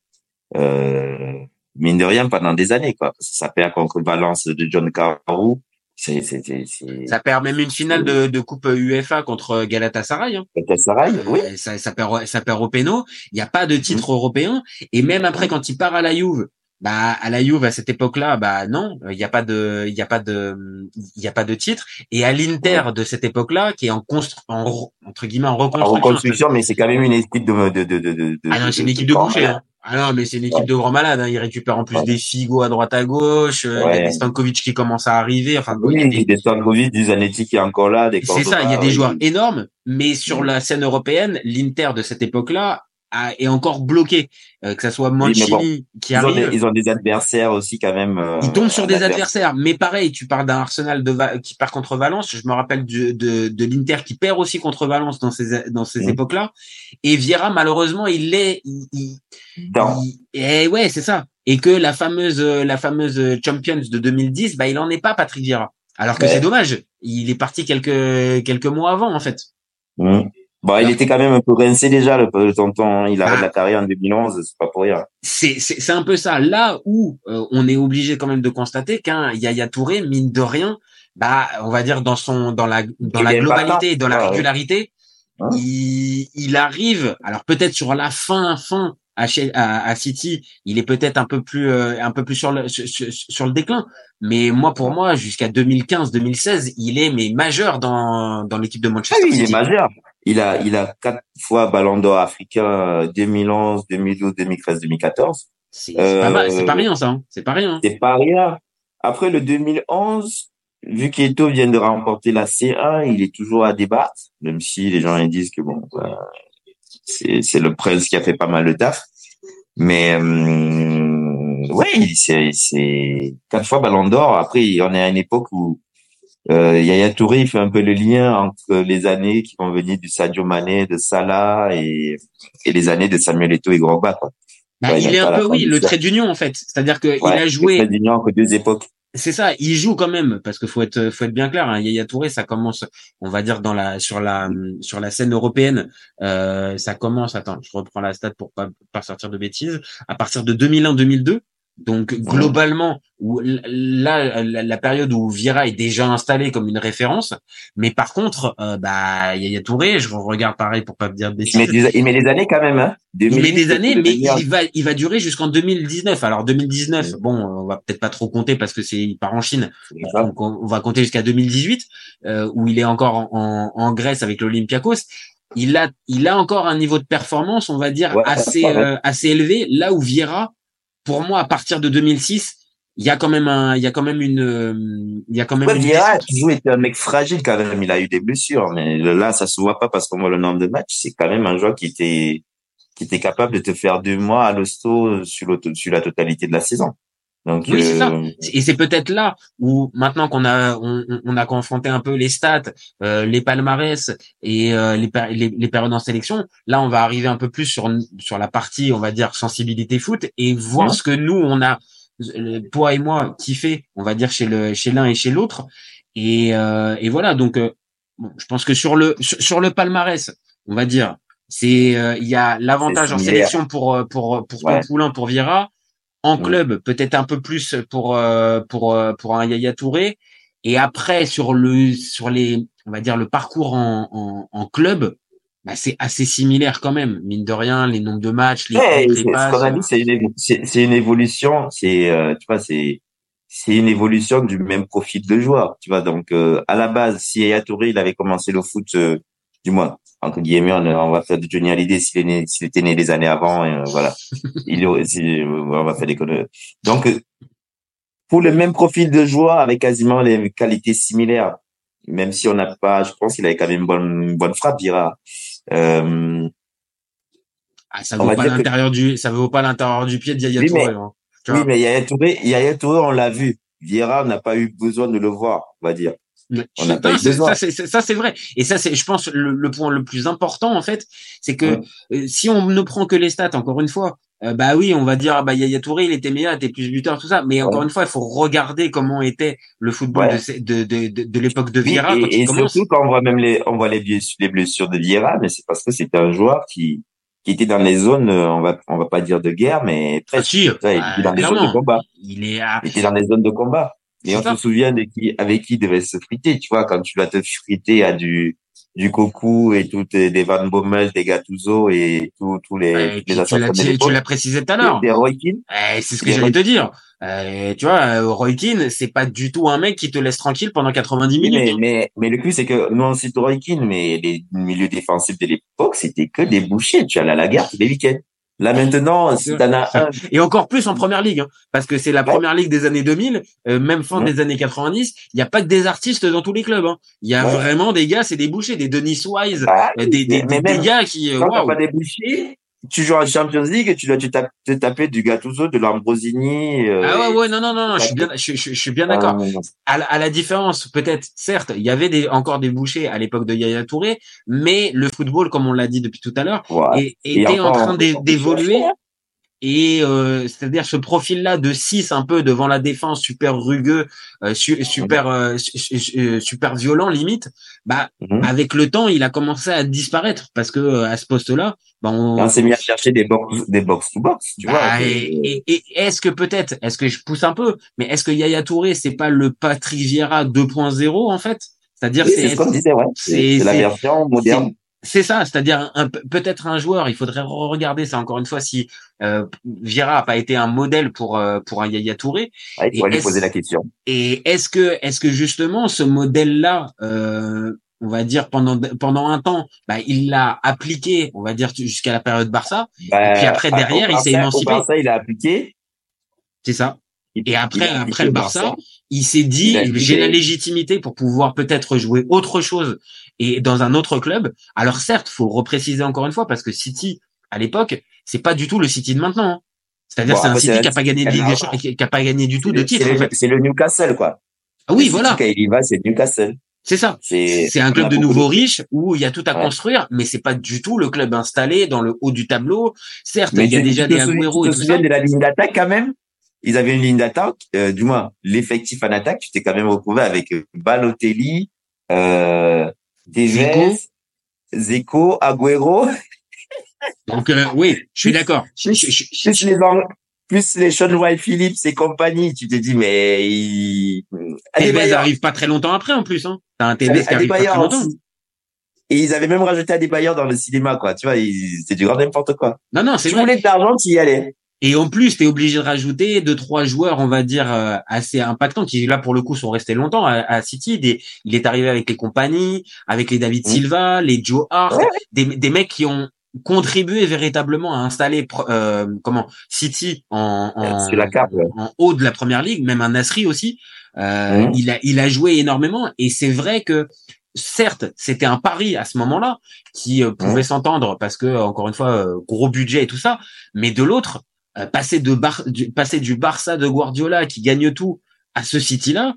euh, mine de rien pendant des années quoi. Parce que ça perd contre Valence de John Carew, c'est c'est c'est c'est Ça perd même une finale de, de Coupe UEFA contre Galatasaray. Hein. Galatasaray, oui. Ça, ça perd, ça perd au péno. Il n'y a pas de titre européen. Et même après, quand il part à la Juve, bah à la Juve à cette époque-là, bah non, il n'y a pas de, il y a pas de, il y a pas de titre. Et à l'Inter de cette époque-là, qui est en constru, en re- entre guillemets en En reconstruction. reconstruction, mais c'est quand même une équipe de de de de de. Ah non, c'est une équipe de boucher. Hein. Ah non, mais c'est une équipe de grands malades. Hein. Ils récupèrent en plus Ouais. des Figo à droite à gauche. Il y a Ouais. des Stankovic qui commencent à arriver. Enfin, bon, il y a Oui, des- des Stankovic, du Zanetti qui est encore là, des C'est ça, il y a des oui. joueurs énormes, mais sur Mm. la scène européenne, l'Inter de cette époque-là est encore bloqué. Euh, que ça soit Mancini bon, qui Ils ont, arrive, des, ils ont des adversaires aussi quand même. euh, ils tombent sur des adversaire. adversaires. Mais pareil, tu parles d'un Arsenal de Va- qui perd contre Valence. Je me rappelle du- de, de l'Inter qui perd aussi contre Valence dans ces dans ces Mm. époques-là. Et Vieira, malheureusement, il l'est. Il, il- Dans- il- et ouais, c'est ça. Et que la fameuse la fameuse Champions de 2010, bah il en est pas Patrick Vieira. Alors que Ouais. c'est dommage. Il est parti quelques quelques mois avant en fait. Mm. Bon, il était quand même un peu rincé déjà, le, le tonton. hein. Il arrête Ah. la carrière en 2011, c'est pas pour rien. c'est c'est c'est un peu ça là où euh, on est obligé quand même de constater qu'un Yaya Touré mine de rien bah on va dire dans son dans la dans Il la globalité et dans la ouais. régularité Hein il, il arrive alors peut-être sur la fin fin à, à, à City il est peut-être un peu plus euh, un peu plus sur le sur, sur- le déclin mais moi pour moi jusqu'à 2015 2016 il est mais majeur dans dans l'équipe de Ah Manchester oui, il est majeur. Il a, il a quatre fois Ballon d'Or africain, euh, 2011, 2012, 2013, 2014. C'est pas, rien ça, hein. c'est pas rien. C'est pas rien. Après le 2011, vu qu'Eto vient de remporter la C1, il est toujours à débattre, même si les gens ils disent que bon, bah, c'est c'est le prince qui a fait pas mal de taf. Mais hum, ouais, c'est c'est quatre fois Ballon d'Or. Après, on est à une époque où euh, Yaya Touré il fait un peu le lien entre les années qui vont venir du Sadio Mané, de Salah et et les années de Samuel Eto'o et Drogba. Quoi. Bah, Ouais, il est un peu oui, le trait d'union en fait. C'est-à-dire qu'il Ouais, a le joué trait d'union entre deux époques. C'est ça, il joue quand même parce qu'il faut être faut être bien clair. Hein, Yaya Touré, ça commence, on va dire dans la sur la sur la scène européenne, euh, ça commence. Attends, je reprends la stat pour pas pas sortir de bêtises. À partir de 2001-2002. Donc globalement, où là la, la période où Vira est déjà installé comme une référence, mais par contre, euh, bah Yaya Touré, je regarde pareil pour pas me dire Il bêtises. des, il met des années quand même. Hein. Il met 2008, des années, mais il va, il va durer jusqu'en 2019. Alors 2019, bon, on va peut-être pas trop compter parce que c'est il part en Chine. Donc on, va compter jusqu'à 2018 euh, où il est encore en, en, en Grèce avec l'Olympiakos. Il a, il a encore un niveau de performance, on va dire Ouais, assez, euh, assez élevé. Là où Vieira, pour moi, à partir de 2006, il y a quand même un, il y a quand même une, euh, il y a quand même Ouais, une Vieira a toujours été un mec fragile quand même. Il a eu des blessures, mais là, ça se voit pas parce qu'on voit le nombre de matchs. C'est quand même un joueur qui était, qui était capable de te faire deux mois à l'hosto sur la totalité de la saison. Donc, Oui, c'est ça. euh, Et c'est peut-être là où maintenant qu'on a on, on- a confronté un peu les stats, euh, les palmarès et euh, les, les les périodes en sélection, là on va arriver un peu plus sur sur la partie on va dire sensibilité foot et voir ce que nous on a toi et moi kiffé, on va dire chez le chez l'un et chez l'autre et euh, et voilà donc euh, bon, je pense que sur le sur, sur le palmarès, on va dire c'est euh, il y a l'avantage en sélection pour pour pour Ouais. Tom Poulain pour Vieira en club peut-être un peu plus pour euh, pour euh, pour un Yaya Touré et après sur le sur les on va dire le parcours en en, en club bah, c'est assez similaire quand même mine de rien les nombres de matchs les ouais, comptes, c'est- les ce passes qu'on a dit, c'est une, c'est une évolution. C'est, euh, tu vois, c'est, c'est une évolution du même profil de joueur. Tu vois, donc euh, à la base, si Yaya Touré, il avait commencé le foot, euh, du moins entre guillemets, on, on va faire de Johnny Hallyday s'il est né, s'il était né des années avant, et, euh, voilà. Il euh, on va faire des conneries. Donc, euh, pour le même profil de joueur avec quasiment les qualités similaires, même si on n'a pas, je pense qu'il avait quand même une bonne, une bonne frappe, Vira. Euh, ah, ça vaut va pas que- l'intérieur du ça vaut pas l'intérieur du pied de Yaya Oui, Touré mais- hein. Oui, mais Yaya Touré, Yaya Touré, on l'a vu. Vieira n'a pas eu besoin de le voir, on va dire. On n'a pas Non, eu c'est- besoin. ça, c'est, c'est- ça, c'est vrai. Et ça, c'est, je pense, le, le point le plus important, en fait, c'est que Ouais. euh, si on ne prend que les stats, encore une fois, euh, bah oui, on va dire, ah bah Yaya Touré, il était meilleur, il était plus buteur, tout ça. Mais encore une fois, il faut regarder comment était le football Ouais. de, de, de, de, l'époque de Vieira et, surtout quand on voit même les, on voit les blessures, les blessures de Vieira, mais c'est parce que c'était un joueur qui, qui était dans les zones, euh, on va, on va pas dire de guerre, mais Ah, presque. si, Tu vois, il était dans les zones de combat. il est à, Il était dans les zones de combat. Et on se souvient de qui, avec qui devait se friter, tu vois, quand tu vas te friter à du, du Cocu et tout, euh, des Van Bommel, des Gattuso et tous, tous les, puis les tu l'as, tu, tu précisé tout à l'heure. Des Roy. Eh, c'est ce que j'allais te dire. Euh, tu vois, euh, Roy Keane, c'est pas du tout un mec qui te laisse tranquille pendant 90 Oui, minutes. mais, hein. mais, mais le plus, c'est que nous, on cite Roy Keane, mais les milieux défensifs de l'époque, c'était que des bouchers. Tu allais à la gare tous les week-ends. Là, maintenant, si C'est t'en as un, Et encore plus en première ligue, hein, parce que c'est la Ouais. première ligue des années 2000, euh, même fin Ouais. des années 90. Il n'y a pas que des artistes dans tous les clubs. hein. Il y a Ouais. vraiment des gars, c'est des bouchers, des Denis Wise, ah, euh, des, des, des gars qui, euh, quand pas des bouchers, tu joues en Champions League et tu dois te taper, te taper du Gattuso, de Lambrosini. euh, Ah ouais, ouais, non, non, non, non, je suis bien, je, je- je suis bien d'accord. Euh, À, la- à la différence, peut-être, certes, il y avait des, encore des bouchers à l'époque de Yaya Touré, mais le football, comme on l'a dit depuis tout à l'heure, est- était en train d'évoluer. Et euh, c'est-à-dire ce profil-là de 6 un peu devant la défense, super rugueux, euh, su- super euh, su- euh, super violent limite, bah Mhm. avec le temps, il a commencé à disparaître parce que euh, à ce poste-là, bah on, Et on s'est mis à chercher des box, des box to box, tu bah, vois. et, euh, et- et est-ce que peut-être, est-ce que je pousse un peu, mais est-ce que Yaya Touré c'est pas le Patrick Vieira 2.0 en fait? C'est-à-dire oui, c'est c'est ce qu'on disait, ouais. c'est- C'est c'est la version moderne. C'est ça, c'est-à-dire peut-être un joueur, il faudrait regarder ça encore une fois si euh, Vieira a pas été un modèle pour euh, pour un Yaya Touré. Ouais, il Et lui est-ce- poser la question. Et est-ce que est-ce que justement ce modèle-là euh, on va dire pendant pendant un temps, bah, il l'a appliqué, on va dire jusqu'à la période Barça. Bah, et puis après au derrière, il s'est émancipé. Barça, il a appliqué. C'est ça. Et après, après le Barça, il s'est dit, j'ai la légitimité pour pouvoir peut-être jouer autre chose et dans un autre club. Alors certes, faut repréciser encore une fois parce que City, à l'époque, c'est pas du tout le City de maintenant. hein. C'est-à-dire Bon, c'est un City qui a pas gagné de Ligue des Champions, qui a pas gagné du tout de C'est titre. le- en fait. C'est le Newcastle, quoi. Ah oui, Le voilà. Quand il y va, c'est Newcastle. C'est ça. C'est un club de nouveaux riches où il y a tout à Ouais. construire, mais c'est pas du tout le club installé dans le haut du tableau. Certes, Mais il y a déjà des Agüero et tout ça. de la ligne d'attaque quand même? Ils avaient une ligne d'attaque, euh, du moins l'effectif en attaque. Tu t'es quand même retrouvé avec euh, Balotelli, euh, Tevez, Zeko, Agüero, Donc euh, oui, je suis d'accord. Plus les plus les Sean White Phillips et compagnie. Tu te dis mais il... Tevez Adebayor. arrive pas très longtemps après en plus. Hein. T'as un Tevez qui arrive pas très longtemps. Et ils avaient même rajouté Adebayor dans le cinéma, quoi. Tu vois, ils- c'est du grand n'importe quoi. Non, non, c'est Tu voulais de l'argent, tu y allais. Et en plus, tu es obligé de rajouter deux, trois joueurs, on va dire, euh, assez impactants, qui là, pour le coup, sont restés longtemps à, à City. Des, il est arrivé avec les compagnies, avec les David Mhm. Silva, les Joe Hart, Ouais. des, des mecs qui ont contribué véritablement à installer euh, comment City en, en, Sur la carte, ouais. en haut de la première ligue, même un Nasri aussi. Euh, Mhm. il, a, il a joué énormément et c'est vrai que certes c'était un pari à ce moment-là qui euh, pouvait s'entendre parce que encore une fois euh, gros budget et tout ça, mais de l'autre euh, passer de Bar- du, passer du Barça de Guardiola qui gagne tout à ce City là,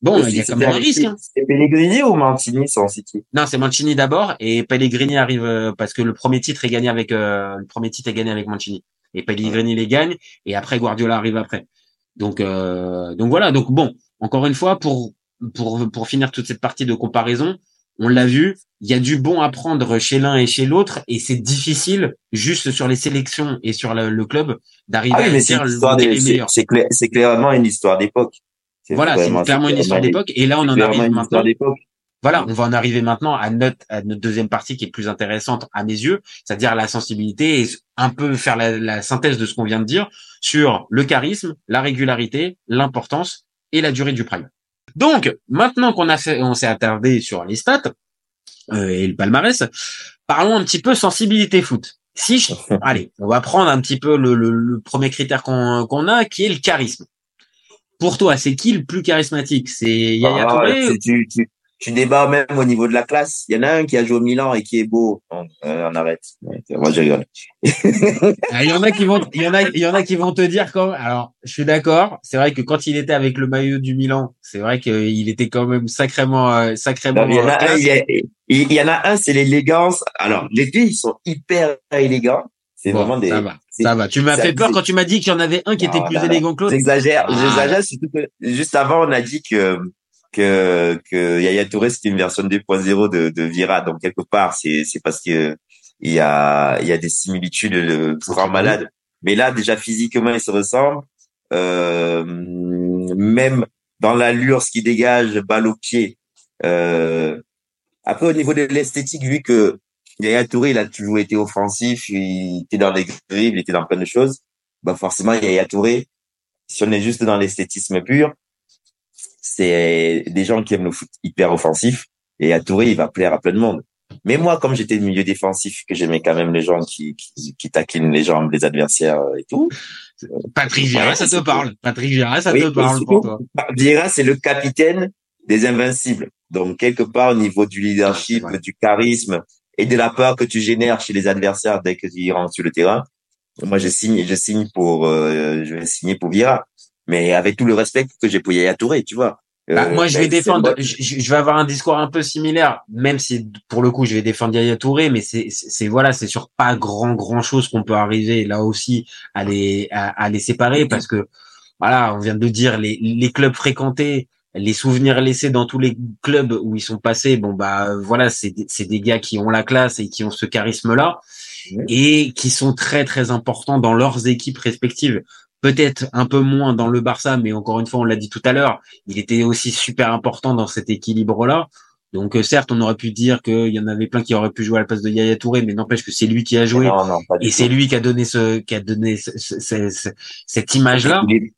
bon il y a quand même un risque. hein. C'est Pellegrini ou Mancini sans City? Non, c'est Mancini d'abord et Pellegrini arrive euh, parce que le premier titre est gagné avec euh, le premier titre est gagné avec Mancini et Pellegrini les gagne et après Guardiola arrive après. Donc euh, donc voilà donc bon encore une fois pour pour pour finir toute cette partie de comparaison on l'a vu il y a du bon à prendre chez l'un et chez l'autre et c'est difficile juste sur les sélections et sur le, le club d'arriver Ah oui, à dire c'est clair- clairement une histoire d'époque. Voilà, c'est clairement une histoire d'époque et là on en arrive maintenant voilà, on va en arriver maintenant à notre, à notre deuxième partie qui est plus intéressante à mes yeux, c'est-à-dire la sensibilité et un peu faire la, la synthèse de ce qu'on vient de dire sur le charisme, la régularité, l'importance et la durée du prime. Donc, maintenant qu'on a fait, on s'est attardé sur les stats euh, et le palmarès, parlons un petit peu sensibilité foot. Si je, allez, on va prendre un petit peu le, le- le premier critère qu'on a, qui est le charisme. Pour toi, c'est qui le plus charismatique? C'est Yaya Ah, Touré tu, tu, tu, débats même au niveau de la classe. Il y en a un qui a joué au Milan et qui est beau. On, euh, on arrête. Moi, je rigole. Ah, Il y en a qui vont, il y en a, il y en a qui vont te dire quand. Alors, je suis d'accord. C'est vrai que quand il était avec le maillot du Milan, c'est vrai qu'il était quand même sacrément, euh, sacrément. Non, il y en a un, classe. il y, a- il y en a un, c'est l'élégance. Alors, les deux, ils sont hyper élégants. C'est Bon, vraiment des. ça va, ça va. Tu m'as fait peur quand tu m'as dit qu'il y en avait un qui était plus élégant que l'autre. J'exagère, Ah. j'exagère, surtout que juste avant, on a dit que, que, que Yaya Touré, c'était une version 2.0 de, de Vira. Donc, quelque part, c'est, c'est parce que il y a, il y a des similitudes de grand malade. Mais là, déjà, physiquement, ils se ressemblent. Euh, même dans l'allure, ce qui dégage, balle au pied. Euh, après, au niveau de l'esthétique, vu que Yaya Touré, il a toujours été offensif, il était dans les dribbles, il était dans plein de choses. Bah, forcément, Yaya Touré, si on est juste dans l'esthétisme pur, c'est des gens qui aiment le foot hyper offensif. Et à Touré, il va plaire à plein de monde. Mais moi, comme j'étais de milieu défensif, que j'aimais quand même les gens qui, qui, qui taquinent les jambes, les adversaires et tout. Patrick Vieira, ça te parle. Patrick Vieira, ça Oui, te parle pour toi. Vieira, c'est le capitaine des invincibles. Donc, quelque part, au niveau du leadership, Ouais. du charisme et de la peur que tu génères chez les adversaires dès que tu rentres sur le terrain, moi, je signe, je signe pour, euh, je vais signer pour Vieira. Mais avec tout le respect que j'ai pour Yaya Touré, tu vois. Bah, Euh, moi, je ben, vais défendre. Je, vais avoir un discours un peu similaire, même si pour le coup, je vais défendre Yaya Touré, mais c'est, voilà, c'est sur pas grand grand chose qu'on peut arriver là aussi à les à, à les séparer parce que voilà, on vient de le dire, les les clubs fréquentés, les souvenirs laissés dans tous les clubs où ils sont passés, bon bah voilà, c'est des- c'est des gars qui ont la classe et qui ont ce charisme là et qui sont très très importants dans leurs équipes respectives. Peut-être un peu moins dans le Barça, mais encore une fois, on l'a dit tout à l'heure, il était aussi super important dans cet équilibre-là. Donc euh, certes, on aurait pu dire qu'il y en avait plein qui auraient pu jouer à la place de Yaya Touré, mais n'empêche que c'est lui qui a joué Non, non, et c'est lui qui a donné ce qui a donné ce- ce- ce- ce- cette image-là. Il est,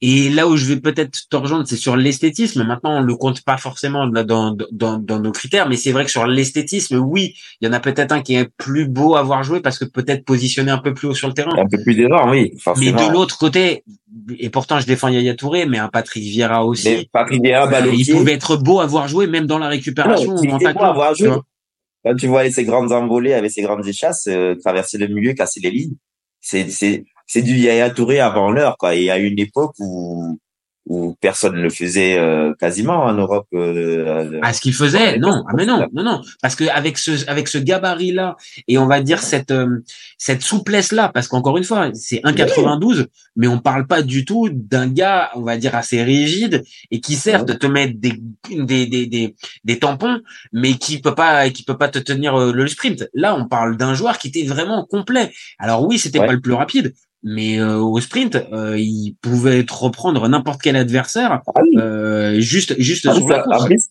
Et là où je vais peut-être te rejoindre, c'est sur l'esthétisme. Maintenant, on le compte pas forcément dans, dans, dans nos critères, mais c'est vrai que sur l'esthétisme, oui, il y en a peut-être un qui est plus beau à voir jouer parce que peut-être positionné un peu plus haut sur le terrain. Un peu plus d'erreur, oui, Mais de l'autre côté, et pourtant je défends Yaya Touré, mais un Patrick Vieira aussi. Mais Patrick Vieira, Balotelli, il pouvait être beau à voir jouer, même dans la récupération Non, il beau à voir jouer. vois. Quand tu voyais ces grandes envolées avec ces grandes échasses, euh, traverser le milieu, casser les lignes, c'est c'est du Yaya Touré avant l'heure quoi. Et il y a une époque où où personne ne le faisait euh, quasiment en Europe. euh, euh, À ce qu'il faisait, non, ah mais non, non, non, parce que avec ce avec ce gabarit là et on va dire cette euh, cette souplesse là, parce qu'encore une fois, c'est 1,92, mais on parle pas du tout d'un gars, on va dire assez rigide et qui certes te met des des des des, des tampons, mais qui peut pas qui peut pas te tenir euh, le sprint. Là, on parle d'un joueur qui était vraiment complet. Alors oui, c'était pas le plus rapide. Mais euh, au sprint, euh, il pouvait reprendre n'importe quel adversaire Ah oui. euh, juste juste en, sur la en plus,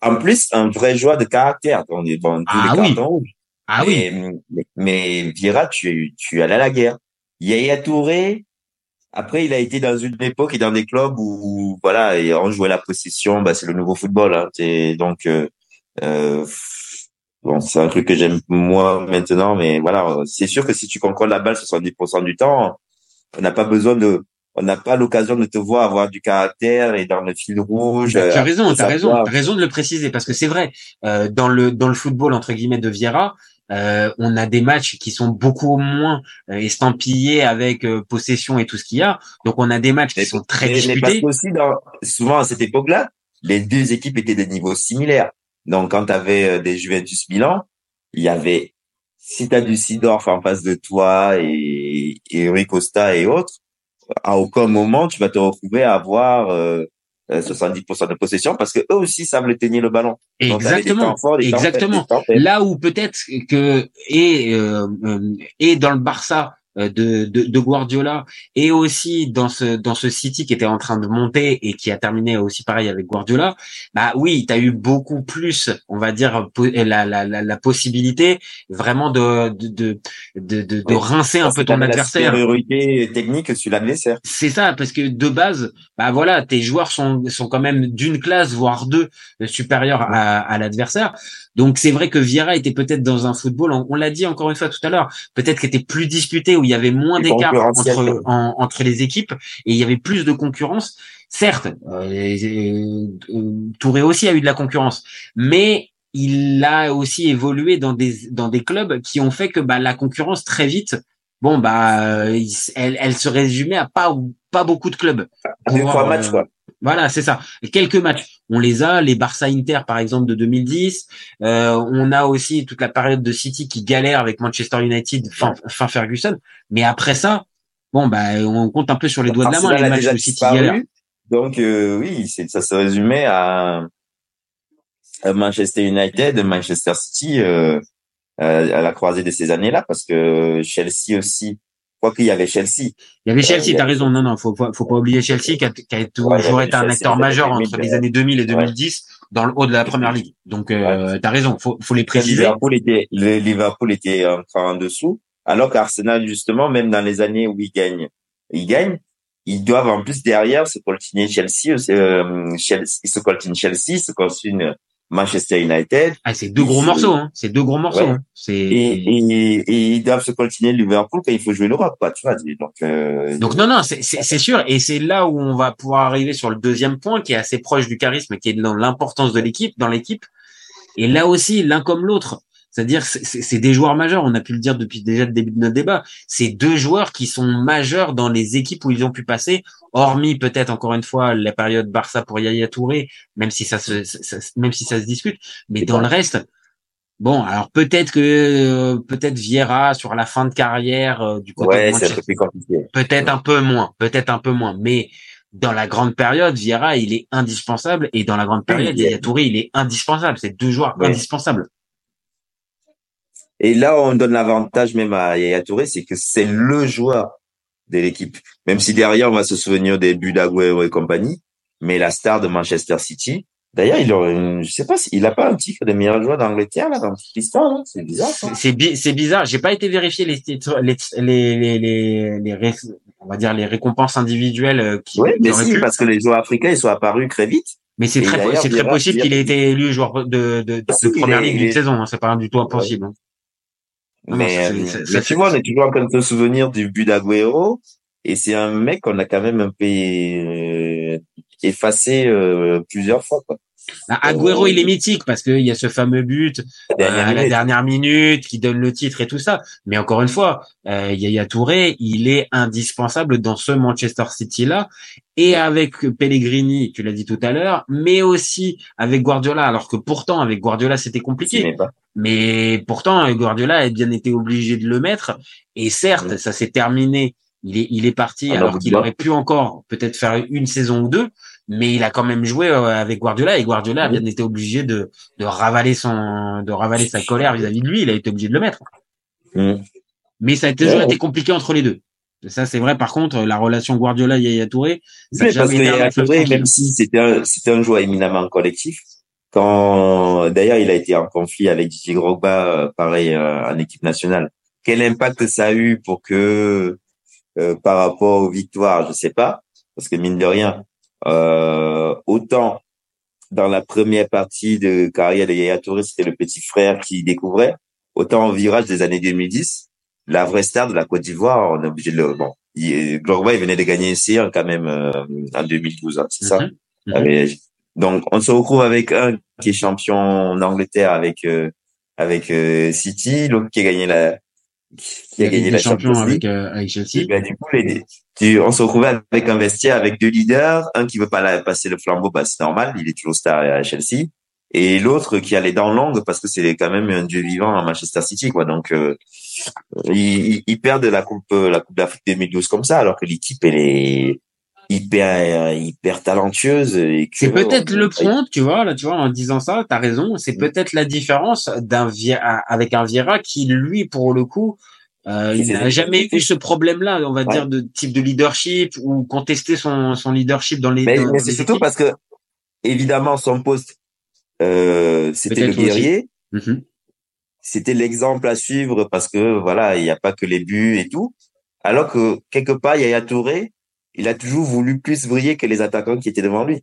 en plus, un vrai joueur de caractère. On est dans tous Ah les oui. cartons rouges. Ah oui. mais, mais, mais Vieira, tu, tu allais à la guerre. Yaya Touré, après, il a été dans une époque et dans des clubs où, voilà, et on jouait la possession, bah, c'est le nouveau football, hein. Donc, euh, euh, bon, c'est un truc que j'aime moi maintenant, mais voilà, c'est sûr que si tu contrôles la balle 70% du temps, on n'a pas besoin de, on n'a pas l'occasion de te voir avoir du caractère et dans le fil rouge. Bah, tu as euh, raison, t'as raison, t'as raison de le préciser parce que c'est vrai euh, dans le dans le football entre guillemets de Vieira, euh, on a des matchs qui sont beaucoup moins euh, estampillés avec euh, possession et tout ce qu'il y a. Donc on a des matchs qui Mais- sont très mais, mais parce disputés. qu'aussi, dans, souvent à cette époque-là, les deux équipes étaient des niveaux similaires. Donc, quand tu avais des Juventus Milan, il y avait, si tu as du Sidorf en face de toi et, et Rui Costa et autres, à aucun moment tu vas te retrouver à avoir euh, euh, 70% de possession parce que eux aussi savent le tenir le ballon. Des Exactement, forts, des exactement. des. Là où peut-être que et euh, euh, et dans le Barça euh, de, de, de Guardiola et aussi dans ce dans ce City qui était en train de monter et qui a terminé aussi pareil avec Guardiola, bah oui, tu as eu beaucoup plus, on va dire po- la la la, la possibilité vraiment de de de de, de, Oui. rincer un peu ton la adversaire. supériorité technique sur l'adversaire. C'est ça, parce que de base, bah voilà, tes joueurs sont sont quand même d'une classe, voire deux, euh, supérieurs à, à l'adversaire. Donc c'est vrai que Vieira était peut-être dans un football, on, on l'a dit encore une fois tout à l'heure, peut-être qu'il était plus disputé, où il y avait moins d'écart entre en- entre les équipes et il y avait plus de concurrence. Certes, euh, Touré aussi a eu de la concurrence, mais il a aussi évolué dans des dans des clubs qui ont fait que bah, la concurrence très vite bon bah elle, elle se résumait à pas pas beaucoup de clubs. Deux, Pour, trois matchs, quoi. Voilà, c'est ça. Quelques matchs, on les a, les Barça Inter par exemple de 2010. Euh, on a aussi toute la période de City qui galère avec Manchester United fin, fin Ferguson. Mais après ça, bon bah on compte un peu sur les doigts de la main les matchs de City disparu. galère. Donc euh, oui, c'est ça se résumait à, à Manchester United, Manchester City euh, euh, à la croisée de ces années-là, parce que Chelsea aussi. Quoi qu'il y avait Chelsea. Il y avait Euh, Chelsea, y t'as raison. Non, non, faut, faut, faut pas oublier Chelsea qui a, qui Ouais, toujours été un Chelsea acteur majeur 2000, entre les euh, années 2000 et 2010 dans le haut de la première ligue. Donc, euh, t'as raison, faut, faut les Le préciser. Liverpool était, le Liverpool était cran en dessous, alors qu'Arsenal justement, même dans les années où ils gagnent, ils gagnent, ils doivent en plus derrière se coltiner Chelsea, euh, Chelsea, ils se coltinent Chelsea, se coltinent Manchester United, Ah, c'est deux gros morceaux, hein. C'est deux gros morceaux. Ouais. hein. C'est et, et, et ils doivent se coltiner Liverpool quand il faut jouer l'Europe, quoi, tu vois. Donc, euh, donc non, non, c'est c'est- c'est sûr, et c'est là où on va pouvoir arriver sur le deuxième point, qui est assez proche du charisme, qui est dans l'importance de l'équipe, dans l'équipe. Et là aussi, l'un comme l'autre, c'est-à-dire c'est- des joueurs majeurs. On a pu le dire depuis déjà le début de notre débat. C'est deux joueurs qui sont majeurs dans les équipes où ils ont pu passer, hormis peut-être encore une fois la période Barça pour Yaya Touré, même si ça se, ça- même si ça se discute. Mais dans le reste, bon, alors peut-être que euh, peut-être Vieira sur la fin de carrière euh, du côté de ouais, c'est un Manchester peu plus compliqué. Peut-être un peu moins, peut-être un peu moins, mais dans la grande période, Vieira, il est indispensable, et dans la grande période, Yaya Touré, il est indispensable. C'est deux joueurs Ouais. indispensables. Et là, on donne l'avantage même à Yaya Touré, c'est que c'est le joueur de l'équipe. Même si derrière, on va se souvenir des buts d'Aguero et compagnie, mais la star de Manchester City, D'ailleurs, il aurait, je sais pas s'il a pas un titre de meilleur joueur d'Angleterre, là, dans toute l'histoire, là. C'est bizarre. C'est bi- c'est bizarre. J'ai pas été vérifier les titres, les les les les, les ré- on va dire les récompenses individuelles euh, qui, Oui, mais si, pu. parce que les joueurs africains, ils sont apparus très vite. Mais c'est très c'est très possible qu'il ait été élu joueur de de, de, Si, il première est- ligue il d'une saison. hein. C'est pas du tout impossible. hein. Non, Mais, euh, c'est- mais tu vois, on est toujours en train de se souvenir du but d'Aguero. Et c'est un mec qu'on a quand même un peu euh, effacé euh, plusieurs fois. Quoi. Ah, Agüero, il est mythique parce qu'il y a ce fameux but La euh, à la dernière minute qui donne le titre et tout ça. Mais encore une fois, euh, Yaya Touré, il est indispensable dans ce Manchester City-là et avec Pellegrini, tu l'as dit tout à l'heure, mais aussi avec Guardiola. Alors que pourtant, avec Guardiola, c'était compliqué. Mais pourtant, Guardiola a bien été obligé de le mettre. Et certes, Oui. ça s'est terminé. Il est, il est parti Alors, alors vous qu'il dites- aurait pu encore peut-être faire une saison ou deux, mais il a quand même joué euh, avec Guardiola et Guardiola a bien été obligé de, de ravaler son, de ravaler sa colère vis-à-vis de lui. Il a été obligé de le mettre. Mm. Mais ça a toujours été compliqué entre les deux. Ça, c'est vrai. Par contre, la relation Guardiola-Yaya Touré, ça a Oui, parce que Yaya Touré, même si c'était un, c'était un joueur éminemment collectif, quand d'ailleurs il a été en conflit avec Didier Drogba, euh, pareil euh, en équipe nationale. Quel impact ça a eu pour que euh, par rapport aux victoires, je sais pas, parce que mine de rien, autant dans la première partie de carrière de Yaya Touré, c'était le petit frère qui découvrait, autant au virage des années 2010, la vraie star de la Côte d'Ivoire, on est obligé de le bon. Il, il venait de gagner un C1 quand même euh, en 2012, hein, c'est ça? Mhm. Mhm. Avec- donc on se retrouve avec un qui est champion d'Angleterre avec euh, avec euh, City, l'autre qui a gagné la qui a gagné la champion Champions League. avec, euh, avec Chelsea. Et ben, du coup, les, tu- on se retrouvait avec un vestiaire avec deux leaders, un qui veut pas la- passer le flambeau, bah, c'est normal, il est toujours star à Chelsea, et l'autre qui a les dents longues parce que c'est quand même un dieu vivant à Manchester City, quoi. Donc, euh, ils, ils- perdent la coupe, la coupe d'Afrique 2012 comme ça, alors que l'équipe elle est hyper, hyper talentueuse. et C'est peut-être le on- point, tu vois, là, tu vois, en disant ça, t'as raison, c'est Mm. peut-être la différence d'un avec un Vieira qui, lui, pour le coup, euh, il n'a jamais eu ce problème-là, on va Ouais. dire, de type de leadership ou contester son, son leadership dans les, Mais, mais c'est surtout parce que, évidemment, son poste, euh, c'était le guerrier. Mhm. c'était l'exemple à suivre parce que voilà, il n'y a pas que les buts et tout. Alors que quelque part, Yaya Touré, il a toujours voulu plus briller que les attaquants qui étaient devant lui.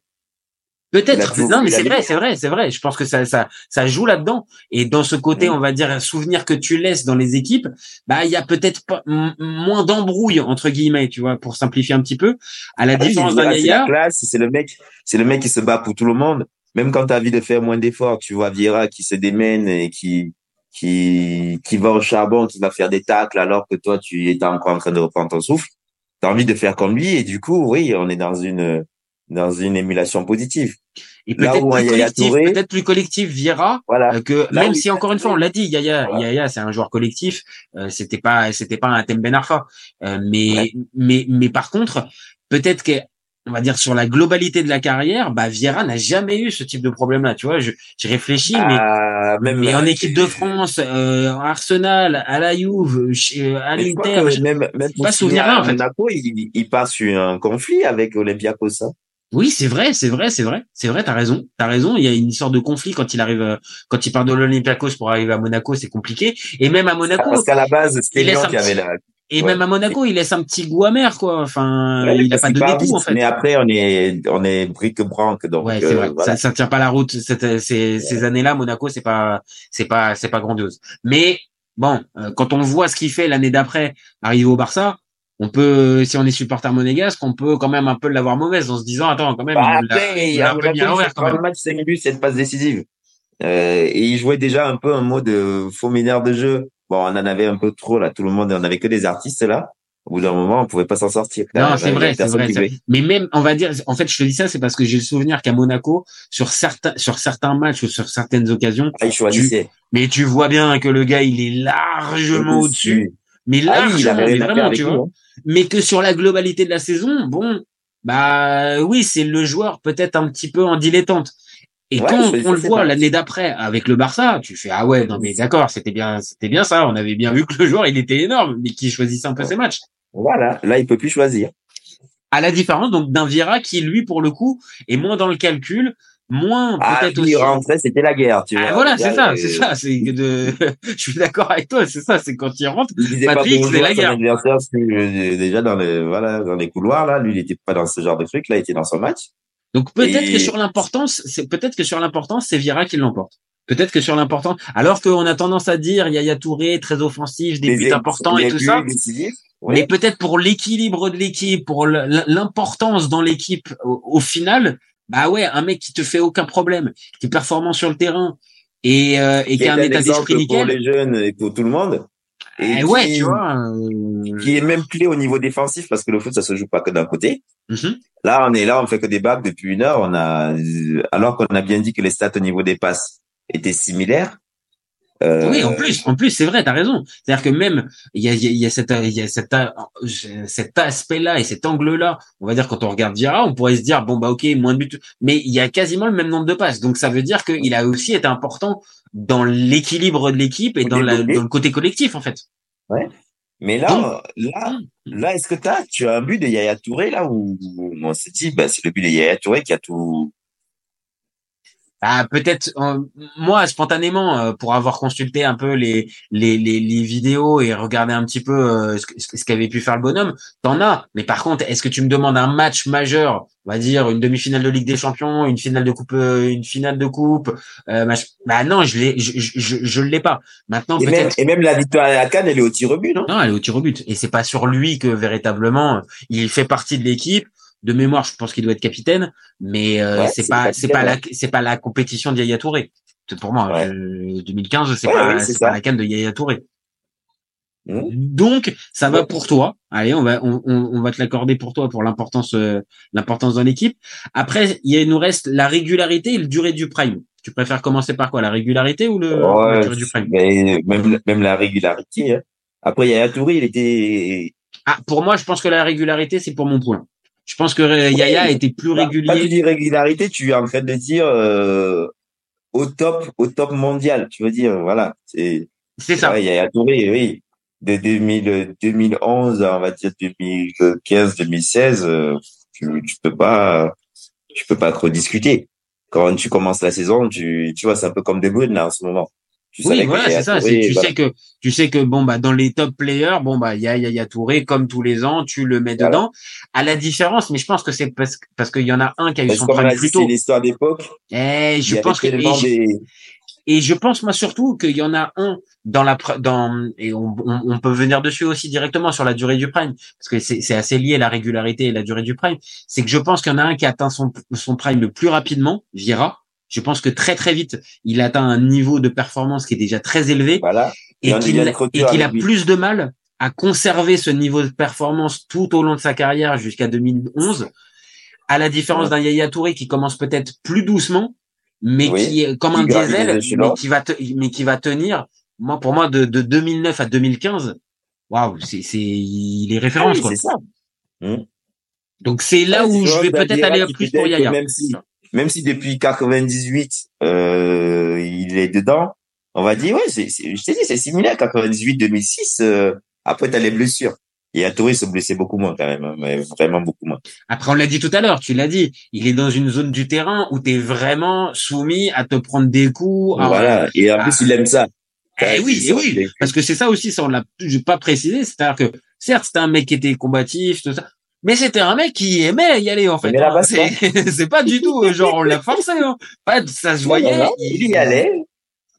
Peut-être. Non, mais c'est vrai, c'est vrai, c'est vrai. Je pense que ça, ça, ça joue là-dedans. Et dans ce côté, Mm. on va dire, un souvenir que tu laisses dans les équipes, bah, il y a peut-être moins d'embrouille, entre guillemets, tu vois, pour simplifier un petit peu. À la Ah différence d'un Yaya, c'est le mec, c'est le mec qui se bat pour tout le monde. Même quand tu as envie de faire moins d'efforts, tu vois Vieira qui se démène et qui, qui, qui va au charbon, qui va faire des tacles alors que toi, tu es encore en train de reprendre ton souffle. Tu as envie de faire comme lui et du coup, oui, on est dans une, dans une émulation positive. et peut-être plus collectif, peut-être plus collectif Vieira, Voilà. euh, que Là même si encore une fois on l'a dit Yaya Voilà. Yaya c'est un joueur collectif euh, c'était pas c'était pas un thème Ben Arfa Euh, mais Ouais. mais mais par contre peut-être que on va dire sur la globalité de la carrière bah Vieira n'a jamais eu ce type de problème là tu vois je j'y réfléchis mais Ah, même, mais en équipe de France euh, en Arsenal à la Juve euh, à je l'Inter je- même, même pas souvenir là, en fait. Monaco, il, il passe un conflit avec Olympiakos. hein. Oui, c'est vrai, c'est vrai, c'est vrai, c'est vrai. T'as raison, t'as raison. Il y a une sorte de conflit quand il arrive, euh, quand il part de l'Olympiakos pour arriver à Monaco, c'est compliqué. Et même à Monaco, Parce qu'à la base, c'était Lyon qui avait la. Et ouais. même à Monaco, il laisse un petit goût amer, quoi. Enfin, Ouais, il a parce pas de dégoût en fait. Mais après, on est, on est donc. Ouais, c'est euh, vrai. voilà. Ça, ça tient pas la route. Cette, ces, ces années-là, Monaco, c'est pas, c'est pas, c'est pas grandiose. Mais bon, euh, quand on voit ce qu'il fait l'année d'après, arriver au Barça, on peut, si on est supporter monégasque, on peut quand même un peu l'avoir mauvaise en se disant, attends, quand même, Bah, il après, il à un peu mis à quand buts, cette passe décisive. Euh, et il jouait déjà un peu un mode de faux mineur de jeu. Bon, on en avait un peu trop, là. Tout le monde, on avait que des artistes, là. Au bout d'un moment, on pouvait pas s'en sortir. Non, c'est vrai, c'est vrai. qui. Mais même, on va dire, en fait, je te dis ça, c'est parce que j'ai le souvenir qu'à Monaco, sur certains, sur certains matchs ou sur certaines occasions, Ah, il choisissait. mais tu vois bien que le gars, il est largement au-dessus. Mais Ah oui, largement, mais vraiment, tu hein. Mais que sur la globalité de la saison, bon, bah oui, c'est le joueur peut-être un petit peu en dilettante. Et Ouais, quand on le voit l'année d'après avec le Barça, tu fais ah ouais, non mais d'accord, c'était bien, c'était bien ça. On avait bien vu que le joueur il était énorme, mais qui choisissait un peu ses matchs. Voilà. Là, il peut plus choisir. À la différence donc d'un Vieira qui lui pour le coup est moins dans le calcul, moins Ah, peut-être aussi. rentrait, c'était la guerre, tu vois. Ah, voilà, Là, c'est ça, euh, c'est ça, c'est de, je suis d'accord avec toi, c'est ça, c'est quand il rentre, Il Patrick, c'est la guerre. adversaire, euh, déjà dans les, voilà, dans les couloirs, là, lui, il était pas dans ce genre de truc, là, il était dans son match. Donc peut-être Et- que sur l'importance, c'est peut-être que sur l'importance, c'est Vira qui l'emporte. Peut-être que sur l'importance, alors qu'on a tendance à dire Yaya Touré très offensif, des buts importants et tout ça. ouais. Mais peut-être pour l'équilibre de l'équipe, pour l'importance dans l'équipe au, au final, bah ouais, un mec qui te fait aucun problème, qui est performant sur le terrain et, euh, et qui a un état exemple d'esprit pour nickel. les jeunes et pour tout le monde. Et Eh ouais, qui- tu vois. euh, Qui est même clé au niveau défensif parce que le foot, ça se joue pas que d'un côté. mhm. Là, on est là, on fait que des bacs depuis une heure. On a, alors qu'on a bien dit que les stats au niveau des passes étaient similaires. Euh, Oui, en plus, en plus, c'est vrai, t'as raison. C'est-à-dire que même il y a, y a, il y a cet, il y a cet, cet aspect-là et cet angle-là. On va dire quand on regarde Vieira, on pourrait se dire bon bah ok, moins de buts, mais il y a quasiment le même nombre de passes. Donc ça veut dire qu'il a aussi été important dans l'équilibre de l'équipe et dans, la, développé. dans le côté collectif en fait. Mais là, Donc- là, là, est-ce que t'as, tu as un but de Yaya Touré là où où on s'est dit, bah, c'est le but de Yaya Touré qui a tout. Ah, peut-être euh, moi spontanément euh, pour avoir consulté un peu les les les, les vidéos et regarder un petit peu euh, ce, qu'avait pu faire le bonhomme, t'en as. Mais par contre, est-ce que tu me demandes un match majeur, on va dire une demi-finale de Ligue des Champions, une finale de coupe, une finale de coupe, euh, match- bah non, je l'ai, je je je, je l'ai pas. Maintenant Et même, et même la victoire à la Cannes, elle est au tir au but, non? Non, elle est au tir au but. Et c'est pas sur lui que véritablement il fait partie de l'équipe. De mémoire, je pense qu'il doit être capitaine, mais euh, Ouais, c'est pas c'est pas la c'est pas la compétition de Yaya Touré. C'est pour moi. Ouais. euh, 2015, c'est Ouais, pas oui, la canne de Yaya Touré. Mhm. Donc ça va pour toi. Allez, on va on, va te l'accorder pour toi pour l'importance euh, l'importance dans l'équipe. Après, il nous reste la régularité et le durée du prime. Tu préfères commencer par quoi, la régularité ou le la durée du prime? mais même, même la régularité. hein. Après, Yaya Touré, il était Ah, pour moi, je pense que la régularité, c'est pour mon poulain. Je pense que Yaya était plus Bah, régulier. dis régularité, tu es en train de dire euh, au top, au top mondial. Tu veux dire, voilà. C'est C'est ça. Yaya Touré, oui. De 2000, 2011 à, on va dire 2015, 2016, euh, tu, tu peux pas, tu peux pas trop discuter. Quand tu commences la saison, tu, tu vois, c'est un peu comme De Bruyne là en ce moment. Tu Oui, voilà, c'est ça. Touré, c'est- tu voilà. sais que tu sais que bon bah dans les top players, bon bah il y a Yaya Touré comme tous les ans, tu le mets Voilà. dedans. À la différence, mais je pense que c'est parce que parce qu'il y en a un qui a eu son prime a plus c'est tôt. l'histoire d'époque. Et Il je y pense que et je, et pense moi surtout qu'il y en a un dans la dans et on, on, on peut venir dessus aussi directement sur la durée du prime parce que c'est c'est assez lié la régularité et la durée du prime. C'est que je pense qu'il y en a un qui atteint son son prime le plus rapidement, Vira. Je pense que très très vite, il atteint un niveau de performance qui est déjà très élevé voilà. et qu'il a plus de mal à conserver ce niveau de performance tout au long de sa carrière jusqu'à 2011, à la différence Ouais. d'un Yaya Touré qui commence peut-être plus doucement, mais Oui. qui est comme un diesel, mais qui va te- mais qui va tenir. Moi, pour moi, de, de 2009 à 2015, waouh, c'est c'est il est Ah référence oui, quoi. ça. Donc c'est là Ouais, où je vais peut-être aller plus pour Yaya. Même si, même si depuis 98, euh, il est dedans, on va dire, ouais, c'est, c'est- je t'ai dit, c'est similaire, 98, 2006, euh, après t'as les blessures. Et Touré se blessait beaucoup moins quand même, hein, mais vraiment beaucoup moins. Après, on l'a dit tout à l'heure, tu l'as dit, il est dans une zone du terrain où tu es vraiment soumis à te prendre des coups. à- voilà. Et en ah. plus, il aime ça. Eh oui, eh oui, parce que c'est ça aussi, ça on l'a pas précisé, c'est-à-dire que certes c'était un mec qui était combatif, tout ça, mais c'était un mec qui aimait y aller en fait. hein. C'est c'est pas du tout euh, genre on l'a forcé, hein. Pas, ça se voyait. Non, non, il y allait.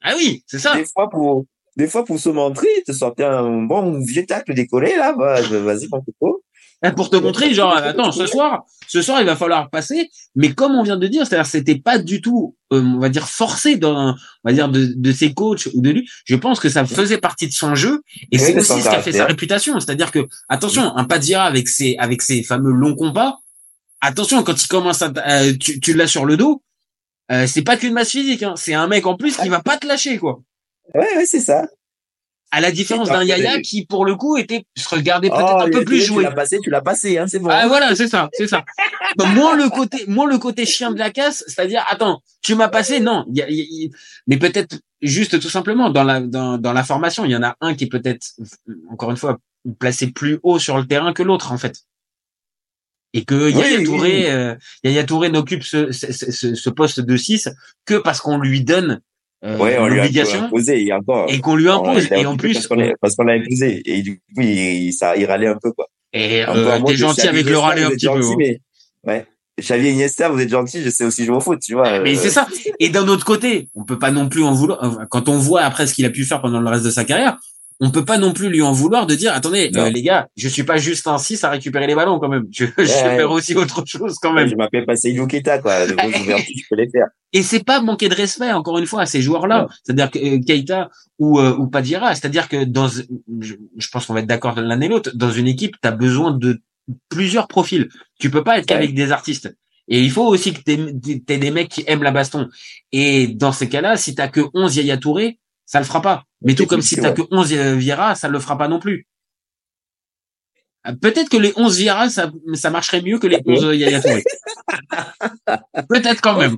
Ah oui, c'est ça. Des fois pour, des fois pour se montrer, il te sortait un bon vieux tacle décollé, là, bah, vas-y, mon coco. Eh, Pour te montrer, genre, attends, ce soir, ce soir, il va falloir passer. Mais comme on vient de dire, c'est-à-dire, c'était pas du tout, euh, on va dire, forcé dans, on va dire, de, de ses coachs ou de lui. Je pense que ça faisait partie de son jeu. Et Oui, c'est aussi ce qui a fait sa réputation. C'est-à-dire que, attention, un Padira avec ses, avec ses fameux longs combats. Attention, quand il commence à, euh, tu, tu l'as sur le dos. Euh, c'est pas qu'une masse physique, hein. C'est un mec en plus qui va pas te lâcher, quoi. Ouais, ouais, c'est ça. À la différence d'un Yaya qui, pour le coup, était, se regardait peut-être Oh, un peu plus tu joué. l'as passé, tu l'as passé, hein, c'est bon. Ah voilà, c'est ça, c'est ça. Moins le côté, moins le côté chien de la casse, c'est-à-dire, attends, tu m'as passé, non, y a- il y a- il- mais peut-être juste tout simplement dans la dans, dans la formation, il y en a un qui est peut-être encore une fois placé plus haut sur le terrain que l'autre en fait. et que Yaya Touré, oui. euh, Yaya Touré n'occupe ce, ce, ce, ce poste de 6 que parce qu'on lui donne Ouais, on lui a l'obligation imposé et encore. et qu'on lui impose. Et en plus, parce qu'on l'a- imposé et du coup il, ça il râlait un peu quoi. et euh, t'es gentil avec le râler un petit peu. gentil, hein. mais ouais. Xavier Iniesta, vous êtes gentil, je sais aussi jouer au foot, tu vois. Mais euh, c'est ça. Et d'un autre côté, on peut pas non plus en vouloir. Quand on voit après ce qu'il a pu faire pendant le reste de sa carrière, on peut pas non plus lui en vouloir de dire attendez euh, les gars, je suis pas juste un 6 à récupérer les ballons quand même. Je, je Ouais. faire aussi autre chose quand même. je m'appelle pas Seydou Keita quoi. Les grosses ouvertures, je peux les faire. Et c'est pas manquer de respect encore une fois à ces joueurs-là. Non. C'est-à-dire que euh, Keita ou euh, ou Padira, c'est-à-dire que dans je, je pense qu'on va être d'accord l'un et l'autre, dans une équipe, tu as besoin de plusieurs profils. Tu peux pas être qu'avec des artistes. Et il faut aussi que tu aies des mecs qui aiment la baston. Et dans ces cas-là, si t'as que 11 Yaya Touré, ça le fera pas. Mais tout comme si t'as que 11 Vieira, ça le fera pas non plus. Euh, Peut-être que les 11 Vieira, ça, ça marcherait mieux que les 11 Yaya Touré. Peut-être quand même.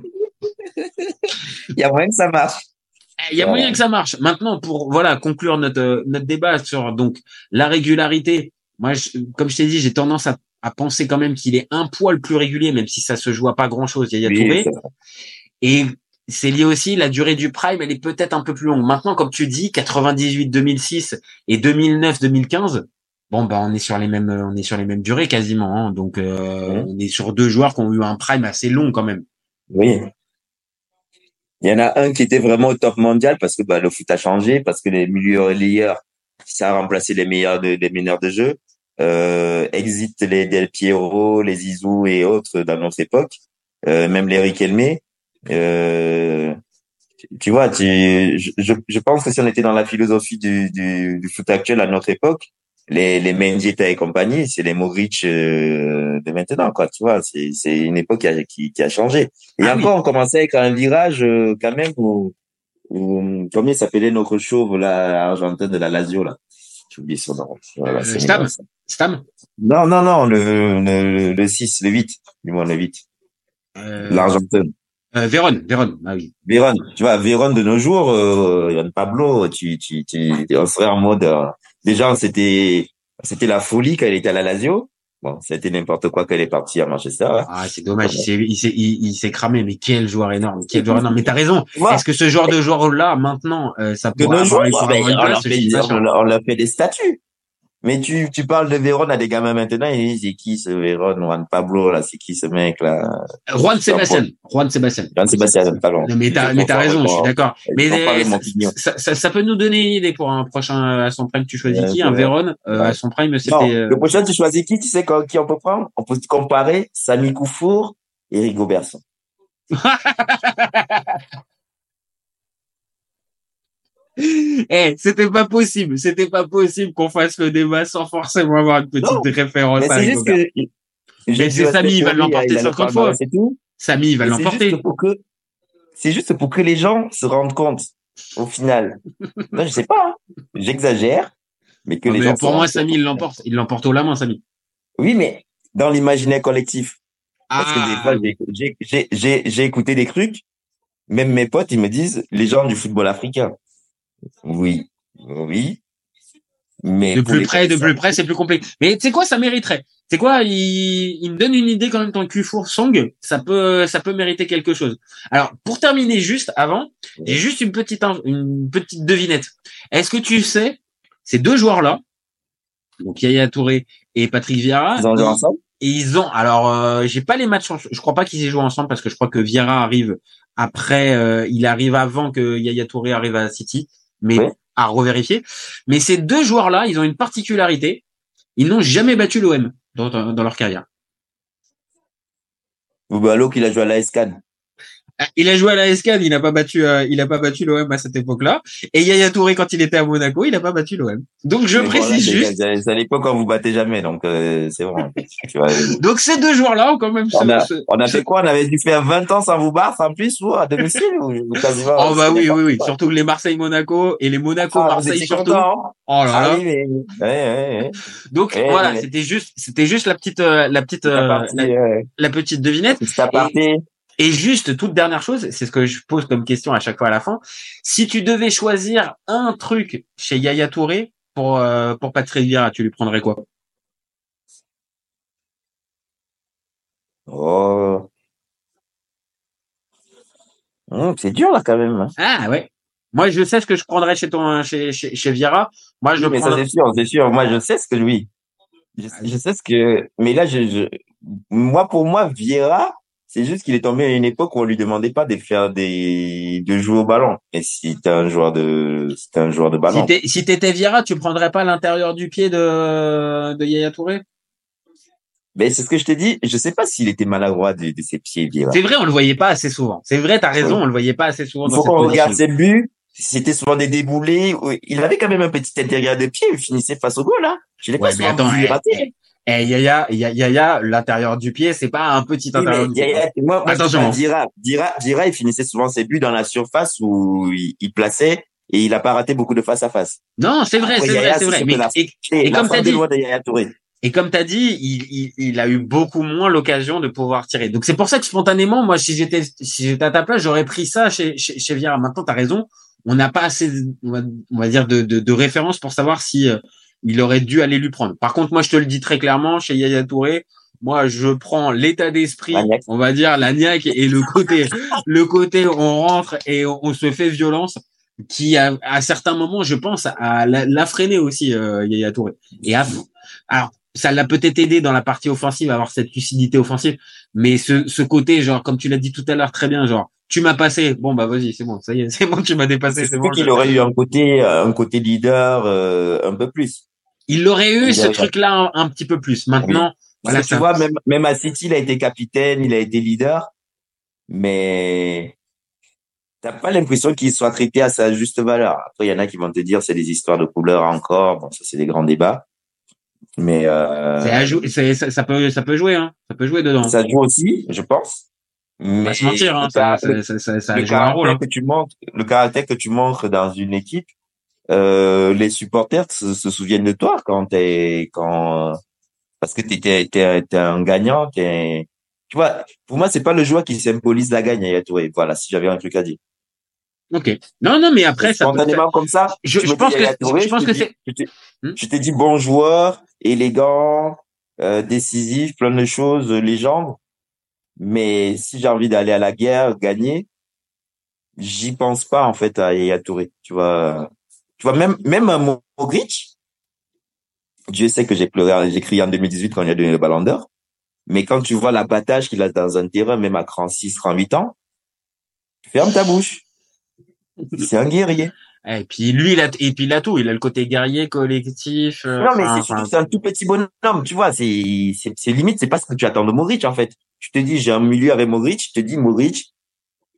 Il y a moyen que ça marche. Il y a moyen que ça marche. Maintenant, pour voilà conclure notre euh, notre débat sur donc la régularité. Moi, je- comme je t'ai dit, j'ai tendance à, à penser quand même qu'il est un poil plus régulier, même si ça se joue à pas grand chose. Yaya Oui, Touré. Et c'est lié aussi la durée du prime, elle est peut-être un peu plus longue. Maintenant, comme tu dis, 98-2006 et 2009-2015. Bon bah on est sur les mêmes on est sur les mêmes durées quasiment hein. donc euh, on est sur deux joueurs qui ont eu un prime assez long quand même. Oui. Il y en a un qui était vraiment au top mondial parce que bah, le foot a changé, parce que les milieux relayeurs, ça a remplacé les meilleurs de, les meneurs de jeu. Euh, exit les Del Piero, les Zizou et autres dans notre époque, euh, même les Riquelme. Euh, tu vois, tu, je, je, pense que si on était dans la philosophie du, du, du foot actuel à notre époque, les, les Mendieta et compagnie, c'est les Modric euh, de maintenant, quoi. Tu vois, c'est, c'est une époque qui a, qui, qui a changé. Et Ah oui. encore, on commençait avec un virage euh, quand même où, où il s'appelait notre chauve là, argentin de la Lazio là? J'ai oublié son nom. Voilà, Euh, c'est Stam. Stam Non, non, non, le, le, le 6, le 8, du moins le 8. euh, L'Argentin. Euh, Véron, Véron, ah oui. Véron, tu vois, Véron de nos jours, euh, Yann Pablo, tu, tu, tu, on serait en mode, euh, déjà, c'était, c'était la folie quand elle était à la Lazio. Bon, c'était n'importe quoi qu'elle est partie à Manchester. hein. Ah, c'est dommage, il s'est, il s'est, il, il s'est cramé, mais quel joueur énorme, quel joueur énorme. Mais t'as raison. Tu vois, Est-ce que ce genre de joueur-là, maintenant, euh, ça pourrait jours, avoir, avoir une on, leur fait, on, leur- fait des statuts. Mais tu, tu parles de Véron à des gamins maintenant, ils disent, c'est qui ce Véron, Juan Pablo, là, c'est qui ce mec, là? Juan Sébastien, Juan Sébastien. Jean-Sébastien, pardon. Non, mais t'as, mais t'as raison, je suis d'accord. Mais euh, ça, ça, ça peut nous donner une idée pour un prochain euh, à son prime. Tu choisis Ouais, qui Un vrai. Véron euh, à son prime, c'était. euh, le prochain, tu choisis qui? Tu sais qui on peut prendre? On peut comparer Samy Koufour et Rigo Berson. Eh, c'était pas possible, c'était pas possible qu'on fasse le débat sans forcément avoir une petite Non, référence Mais à c'est juste que, Mais c'est Samy, il va l'emporter il a le 50 fois. et tout. Samy, il va C'est l'emporter. juste pour que, c'est juste pour que les gens se rendent compte, au final. non, je sais pas, hein. J'exagère, mais que Non, les mais gens pour moi, Samy, il l'emporte. Il l'emporte au la main, Samy. Oui, mais dans l'imaginaire collectif. Parce que des Ah, fois, j'ai écouté des trucs. Même mes potes, ils me disent, les gens du football africain. Oui. Oui. Mais de plus près, de plus près, c'est plus compliqué. Mais tu sais quoi, ça mériterait. Tu sais quoi, il, il me donne une idée quand même ton Cufour Song, ça peut, ça peut mériter quelque chose. Alors, pour terminer juste avant, j'ai juste une petite, une petite devinette. Est-ce que tu sais, ces deux joueurs-là, donc Yaya Touré et Patrick Vieira, Ils ont joué ensemble? et ils ont, alors, euh, j'ai pas les matchs, je crois pas qu'ils aient joué ensemble parce que je crois que Vieira arrive après, euh, il arrive avant que Yaya Touré arrive à City, mais à revérifier. Mais ces deux joueurs-là, ils ont une particularité. Ils n'ont jamais battu l'OM dans, dans dans leur carrière. Boubalo qu'il a joué à la. Ah, Il a joué à la SCAN, il n'a pas battu, euh, il a pas battu l'OM à cette époque-là. Et Yaya Touré, quand il était à Monaco, il n'a pas battu l'OM. Donc je Mais précise voilà, juste. C'est à l'époque quand vous battez jamais, donc euh, c'est bon. Tu vois, Donc ces deux joueurs-là ont quand même. on, a, ce- on a fait quoi? On avait dû faire 20 ans sans vous battre en plus ou à domicile ou, ou Oh bah oui, oui, oui. Surtout les Marseille-Monaco et les Ah, Monaco-Marseille étiez surtout. content, hein? Oh là Ah là. oui, mais ouais, ouais, ouais. Donc Eh, voilà, mais- c'était juste, c'était juste la petite, euh, la petite, euh, la, la petite devinette. Et juste toute dernière chose, c'est ce que je pose comme question à chaque fois à la fin. Si tu devais choisir un truc chez Yaya Touré pour euh, pour Patrick Vieira, tu lui prendrais quoi? Oh. Hum, c'est dur là quand même. Ah ouais. Moi, je sais ce que je prendrais chez ton, chez, chez. Moi, je Oui, mais ça c'est sûr, c'est sûr. Moi, je sais ce que oui. Je, je sais ce que. Mais là, je, je... moi pour moi, Vieira, c'est juste qu'il est tombé à une époque où on lui demandait pas de faire des, de jouer au ballon. Et si t'es un joueur de, si t'es un joueur de Si ballon. si t'étais Vieira, tu prendrais pas l'intérieur du pied de, de Yaya Touré? Mais c'est ce que je t'ai dit. Je sais pas s'il était maladroit de, de ses pieds, Vieira. C'est vrai, on le voyait pas assez souvent. C'est vrai, t'as raison, on le voyait pas assez souvent Il faut qu'on regarde ses buts. C'était souvent des déboulés. Il avait quand même un petit intérieur de pied. Il finissait face au goal, là. Je l'ai Ouais, pas souvent attends, vu eh, rater. Eh, Yaya, Yaya, Yaya, l'intérieur du pied, c'est pas un petit Oui, intérieur mais du pied. Yaya- moi, moi, Attention. Dira, Dira, Dira, il finissait souvent ses buts dans la surface où il, il plaçait et il a pas raté beaucoup de face à face. Non, c'est vrai, c'est vrai, c'est vrai. Mais, la- et, Et, Et la comme t'as dit- loin de Yaya Touré. et comme t'as dit, il, il, il a eu beaucoup moins l'occasion de pouvoir tirer. Donc c'est pour ça que spontanément, moi, si j'étais, si j'étais à ta place, j'aurais pris ça chez, chez, chez Vieira. Maintenant, t'as raison. On n'a pas assez, de- on va, on va dire, de, de, de références pour savoir si euh, il aurait dû aller lui prendre. Par contre, moi, je te le dis très clairement, chez Yaya Touré, moi, je prends l'état d'esprit, on va dire, la niaque et le côté, le côté, on rentre et on, on se fait violence, qui à, à certains moments, je pense, à la, la freiner aussi, euh, Yaya Touré. Et à, alors, ça l'a peut-être aidé dans la partie offensive à avoir cette lucidité offensive, mais ce, ce côté, genre, comme tu l'as dit tout à l'heure très bien, genre, tu m'as passé, bon bah vas-y, c'est bon, ça y est, c'est bon, tu m'as dépassé, C'est bon. qu'il aurait eu un côté, euh, un côté leader, euh, un peu plus. Il aurait eu Il ce truc-là un, un petit peu plus. Maintenant, voilà, tu vois, même, même à City, il a été capitaine, il a été leader, mais t'as pas l'impression qu'il soit traité à sa juste valeur. Après, il y en a qui vont te dire c'est des histoires de couleurs encore. Bon, ça, c'est des grands débats. Mais, euh, à ça, ça peut, ça peut jouer, hein. Ça peut jouer dedans. ça joue aussi, je pense. Mais va se mentir, hein. Ça, ça, ça, ça, joue un rôle. hein. que tu montres, le caractère que tu montres dans une équipe, euh, les supporters se, se souviennent de toi quand t'es, quand, parce que t'es, t'es, t'es, un gagnant, t'es, tu vois, pour moi, c'est pas le joueur qui symbolise la gagne, Yaya Touré. Voilà, si j'avais un truc à dire. Ok. Non, non, mais après, ça. Spontanément comme ça, Je- je pense que- je pense que c'est- Je t'ai- Hmm? je t'ai dit bon joueur, élégant, euh, décisif, plein de choses, légende. Mais si j'ai envie d'aller à la guerre, gagner, j'y pense pas en fait à Yaya Touré. Tu vois, tu vois même même Modric. Dieu sait que j'ai pleuré, j'ai crié en 2018 quand il a donné le Ballon d'Or. Mais quand tu vois l'abattage qu'il a dans un terrain, même à 36, 38 ans, ferme ta bouche. C'est un guerrier. Et puis lui, il a, et puis il a tout. Il a le côté guerrier, collectif. euh, Non, mais enfin, c'est enfin, un tout petit bonhomme, tu vois, c'est, c'est, limite, c'est pas ce que tu attends de Modric, en fait. Tu te dis, j'ai un milieu avec Modric, je te dis, Modric,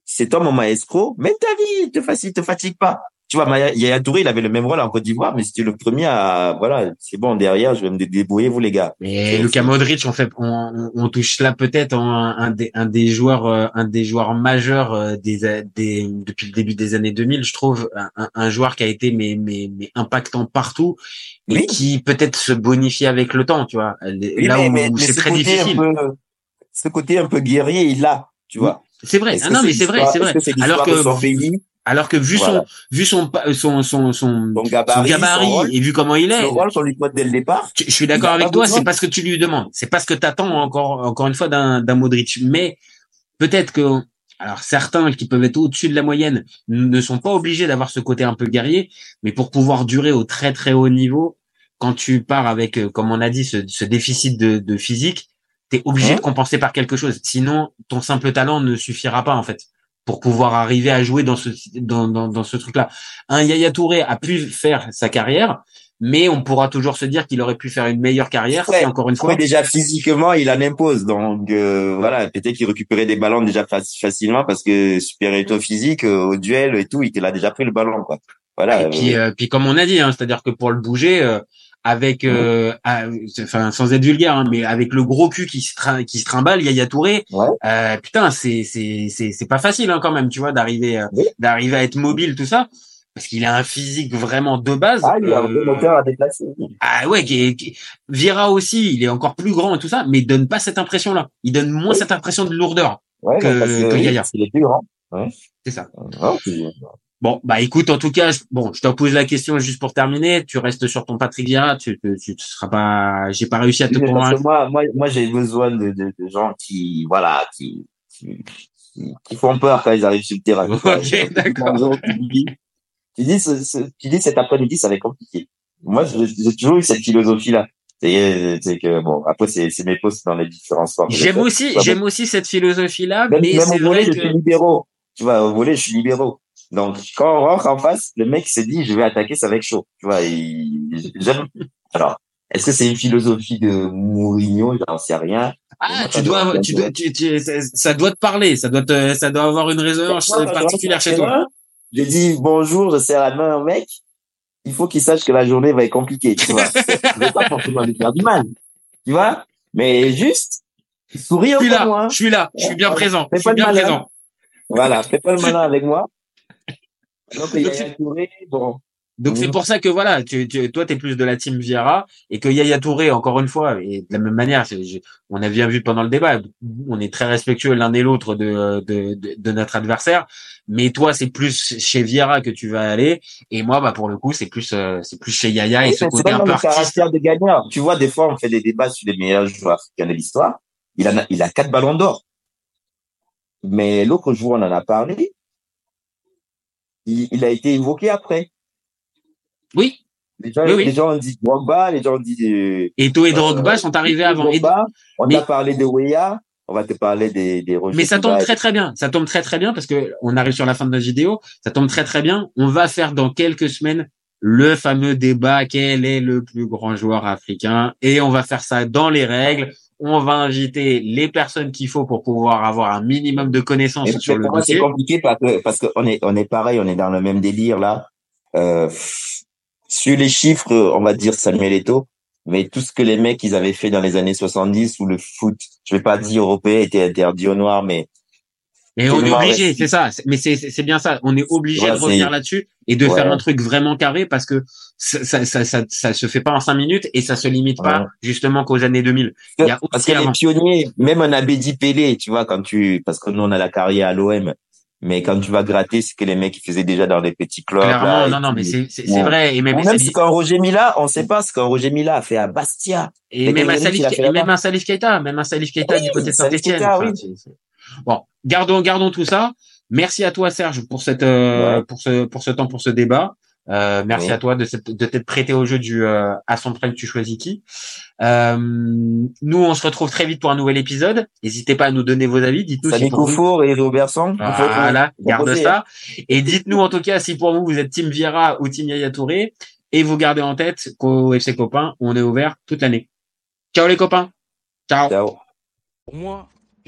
c'est toi mon maestro, mais ta vie, te te fatigue pas. Tu vois, Maya- Yaya Touré, il avait le même rôle en Côte d'Ivoire, mais c'était le premier à, voilà, c'est bon, derrière, je vais me dé- débrouiller, vous, les gars. Mais c'est- Modric, on fait, on, on- touche là peut-être un, un des, un des joueurs, euh, un des joueurs majeurs euh, des, des, depuis le début des années 2000, je trouve, un, un- joueur qui a été mais, mais, mais impactant partout et Oui. qui peut-être se bonifie avec le temps, tu vois. Oui, là mais, où, c'est ce très difficile. peu, ce côté un peu guerrier, il l'a, tu vois. C'est vrai. Ah non, mais c'est vrai, c'est vrai. Que Alors que, son pays, alors que vu Voilà. son, vu son, pa- son, son, son, son son gabarit, gabarit son rôle, et vu comment il est, le rôle qu'on lui pose dès le départ, Tu- Je suis d'accord avec toi, c'est pas ce que tu lui demandes, c'est pas ce que t'attends encore encore une fois d'un d'un Modric. Mais peut-être que alors certains qui peuvent être au-dessus de la moyenne ne sont pas obligés d'avoir ce côté un peu guerrier, mais pour pouvoir durer au très très haut niveau, quand tu pars avec euh, comme on a dit ce, ce déficit de, de physique, t'es obligé de compenser par quelque chose. Sinon, ton simple talent ne suffira pas en fait pour pouvoir arriver à jouer dans ce dans dans, dans ce truc-là. Un Yaya Touré a pu faire sa carrière, mais on pourra toujours se dire qu'il aurait pu faire une meilleure carrière Ouais. si encore une fois. Déjà physiquement, il en impose. Donc euh, voilà, peut-être qu'il récupérait des ballons déjà faci- facilement parce que supériorité physique euh, au duel et tout, il a déjà pris le ballon quoi. Voilà. Et puis, euh, euh, puis comme on a dit, hein, c'est-à-dire que pour le bouger, euh, avec, euh, enfin sans être vulgaire, hein, mais avec le gros cul qui se, qui se trimballe, Yaya Touré, Ouais. euh, putain, c'est c'est c'est c'est pas facile hein, quand même, tu vois, d'arriver euh, Oui. d'arriver à être mobile tout ça, parce qu'il a un physique vraiment de base. ah, il a un moteur à déplacer. Ah ouais, qui est- qui- Vieira aussi, il est encore plus grand et tout ça, mais il donne pas cette impression-là. Il donne moins Oui. cette impression de lourdeur. Ouais, que- Yaya. Il est plus grand. C'est ça. Ouais, Bon, bah écoute, en tout cas, je, bon, je te pose la question juste pour terminer. Tu restes sur ton Patrick Vieira, tu, tu, tu seras pas, j'ai pas réussi à te Oui, convaincre. que moi, moi, moi, j'ai besoin de, de, de gens qui, voilà, qui, qui, font peur quand ils arrivent sur le terrain. Ok, d'accord. Tu dis, tu dis, ce, ce- tu dis cet après-midi, ça va être compliqué. Moi, j'ai toujours eu cette philosophie-là. C'est que bon, après c'est c'est mes posts dans les différents sports. que J'aime aussi, j'aime aussi cette philosophie-là, mais c'est au volet, vrai je suis que, libéraux. Tu vois, au volet, je suis libéraux. Donc, quand on rentre en face, le mec s'est dit, je vais attaquer, ça être chaud. Tu vois, il, j'aime. Alors, est-ce que c'est une philosophie de Mourinho? J'en sais rien. ah, tu dois, tu dois, tu, tu- ça, doit te parler, ça doit te, ça doit avoir une résonance particulière chez toi. Je dis bonjour, je serre la main au mec. Il faut qu'il sache que la journée va être compliquée, tu vois. je vais pas forcément lui faire du mal. Tu vois? Mais juste, souris Je suis là, moi. je suis là, je suis bien présent, je suis bien présent. Voilà, fais pas le malin avec moi. Donc, il y Donc, a c'est- Touré, bon. Donc c'est Mhm. pour ça que voilà, tu, tu, toi t'es plus de la team Vieira et que Yaya Touré encore une fois et de la même manière, je- on a bien vu pendant le débat, on est très respectueux l'un et l'autre de, de, de, de notre adversaire, mais toi c'est plus chez Vieira que tu vas aller et moi bah pour le coup c'est plus euh, c'est plus chez Yaya et Oui, ce côté un peu caractère de gagnant. Tu vois, des fois, on fait des débats sur les meilleurs joueurs africains de l'histoire. Il a, il a quatre ballons d'or. Mais l'autre jour, on en a parlé. Il, il a été évoqué après. Oui, Les gens, Oui, oui. les gens ont dit Drogba, les gens ont dit euh, et Drogba Euh, sont arrivés avant. Drogba. On mais- a parlé de Weah. On va te parler des, Mais ça tombe très très bien. Ça tombe très très bien parce que on arrive sur la fin de notre vidéo. Ça tombe très très bien. On va faire dans quelques semaines le fameux débat quel est le plus grand joueur africain? Et on va faire ça dans les règles. On va inviter les personnes qu'il faut pour pouvoir avoir un minimum de connaissances sur le moi, c'est dossier. compliqué parce que parce qu'on est on est pareil, on est dans le même délire là. Euh, sur les chiffres, on va dire Samuel Eto'o, mais tout ce que les mecs ils avaient fait dans les années 70 où le foot, je vais pas dire européen était interdit au noir, mais Et on est obligé, c'est ça. C'est- Mais c'est c'est c'est bien ça. On est obligé Ouais, de revenir c'est- là-dessus et de Ouais. faire un truc vraiment carré parce que ça ça, ça ça ça se fait pas en cinq minutes et ça se limite pas justement qu'aux années 2000. Il y a parce les pionniers, même un Abedi Pelé, tu vois, quand tu, parce que nous on a la carrière à l'OM, mais quand tu vas gratter, ce que les mecs ils faisaient déjà dans des petits clubs. Clairement, là, non, non, mais c'est c'est c'est Ouais. vrai et même c'est même ce qu'un Roger Mila, on sait pas ce qu'un Roger Mila a fait à Bastia. Et même un Salif, qu'il même un Salif Keita, même un Salif Keita Oui, du côté de Saint-Etienne. Oui. Bon, gardons, gardons tout ça. Merci à toi, Serge, pour cette, euh, Ouais. pour ce, pour ce temps, pour ce débat. Euh, merci à toi de, cette- de t'être prêté au jeu du euh, à son prime tu choisis qui. Euh, nous, on se retrouve très vite pour un nouvel épisode. N'hésitez pas à nous donner vos avis. Dites-nous si vous, Koufour et Robertson. voilà, garde ça. Et dites-nous en tout cas si pour vous vous êtes Team Viera ou Team Yaya Touré. Et vous gardez en tête qu'au FC Copain, on est ouvert toute l'année. Ciao les copains. Ciao. Ciao. Pour moi,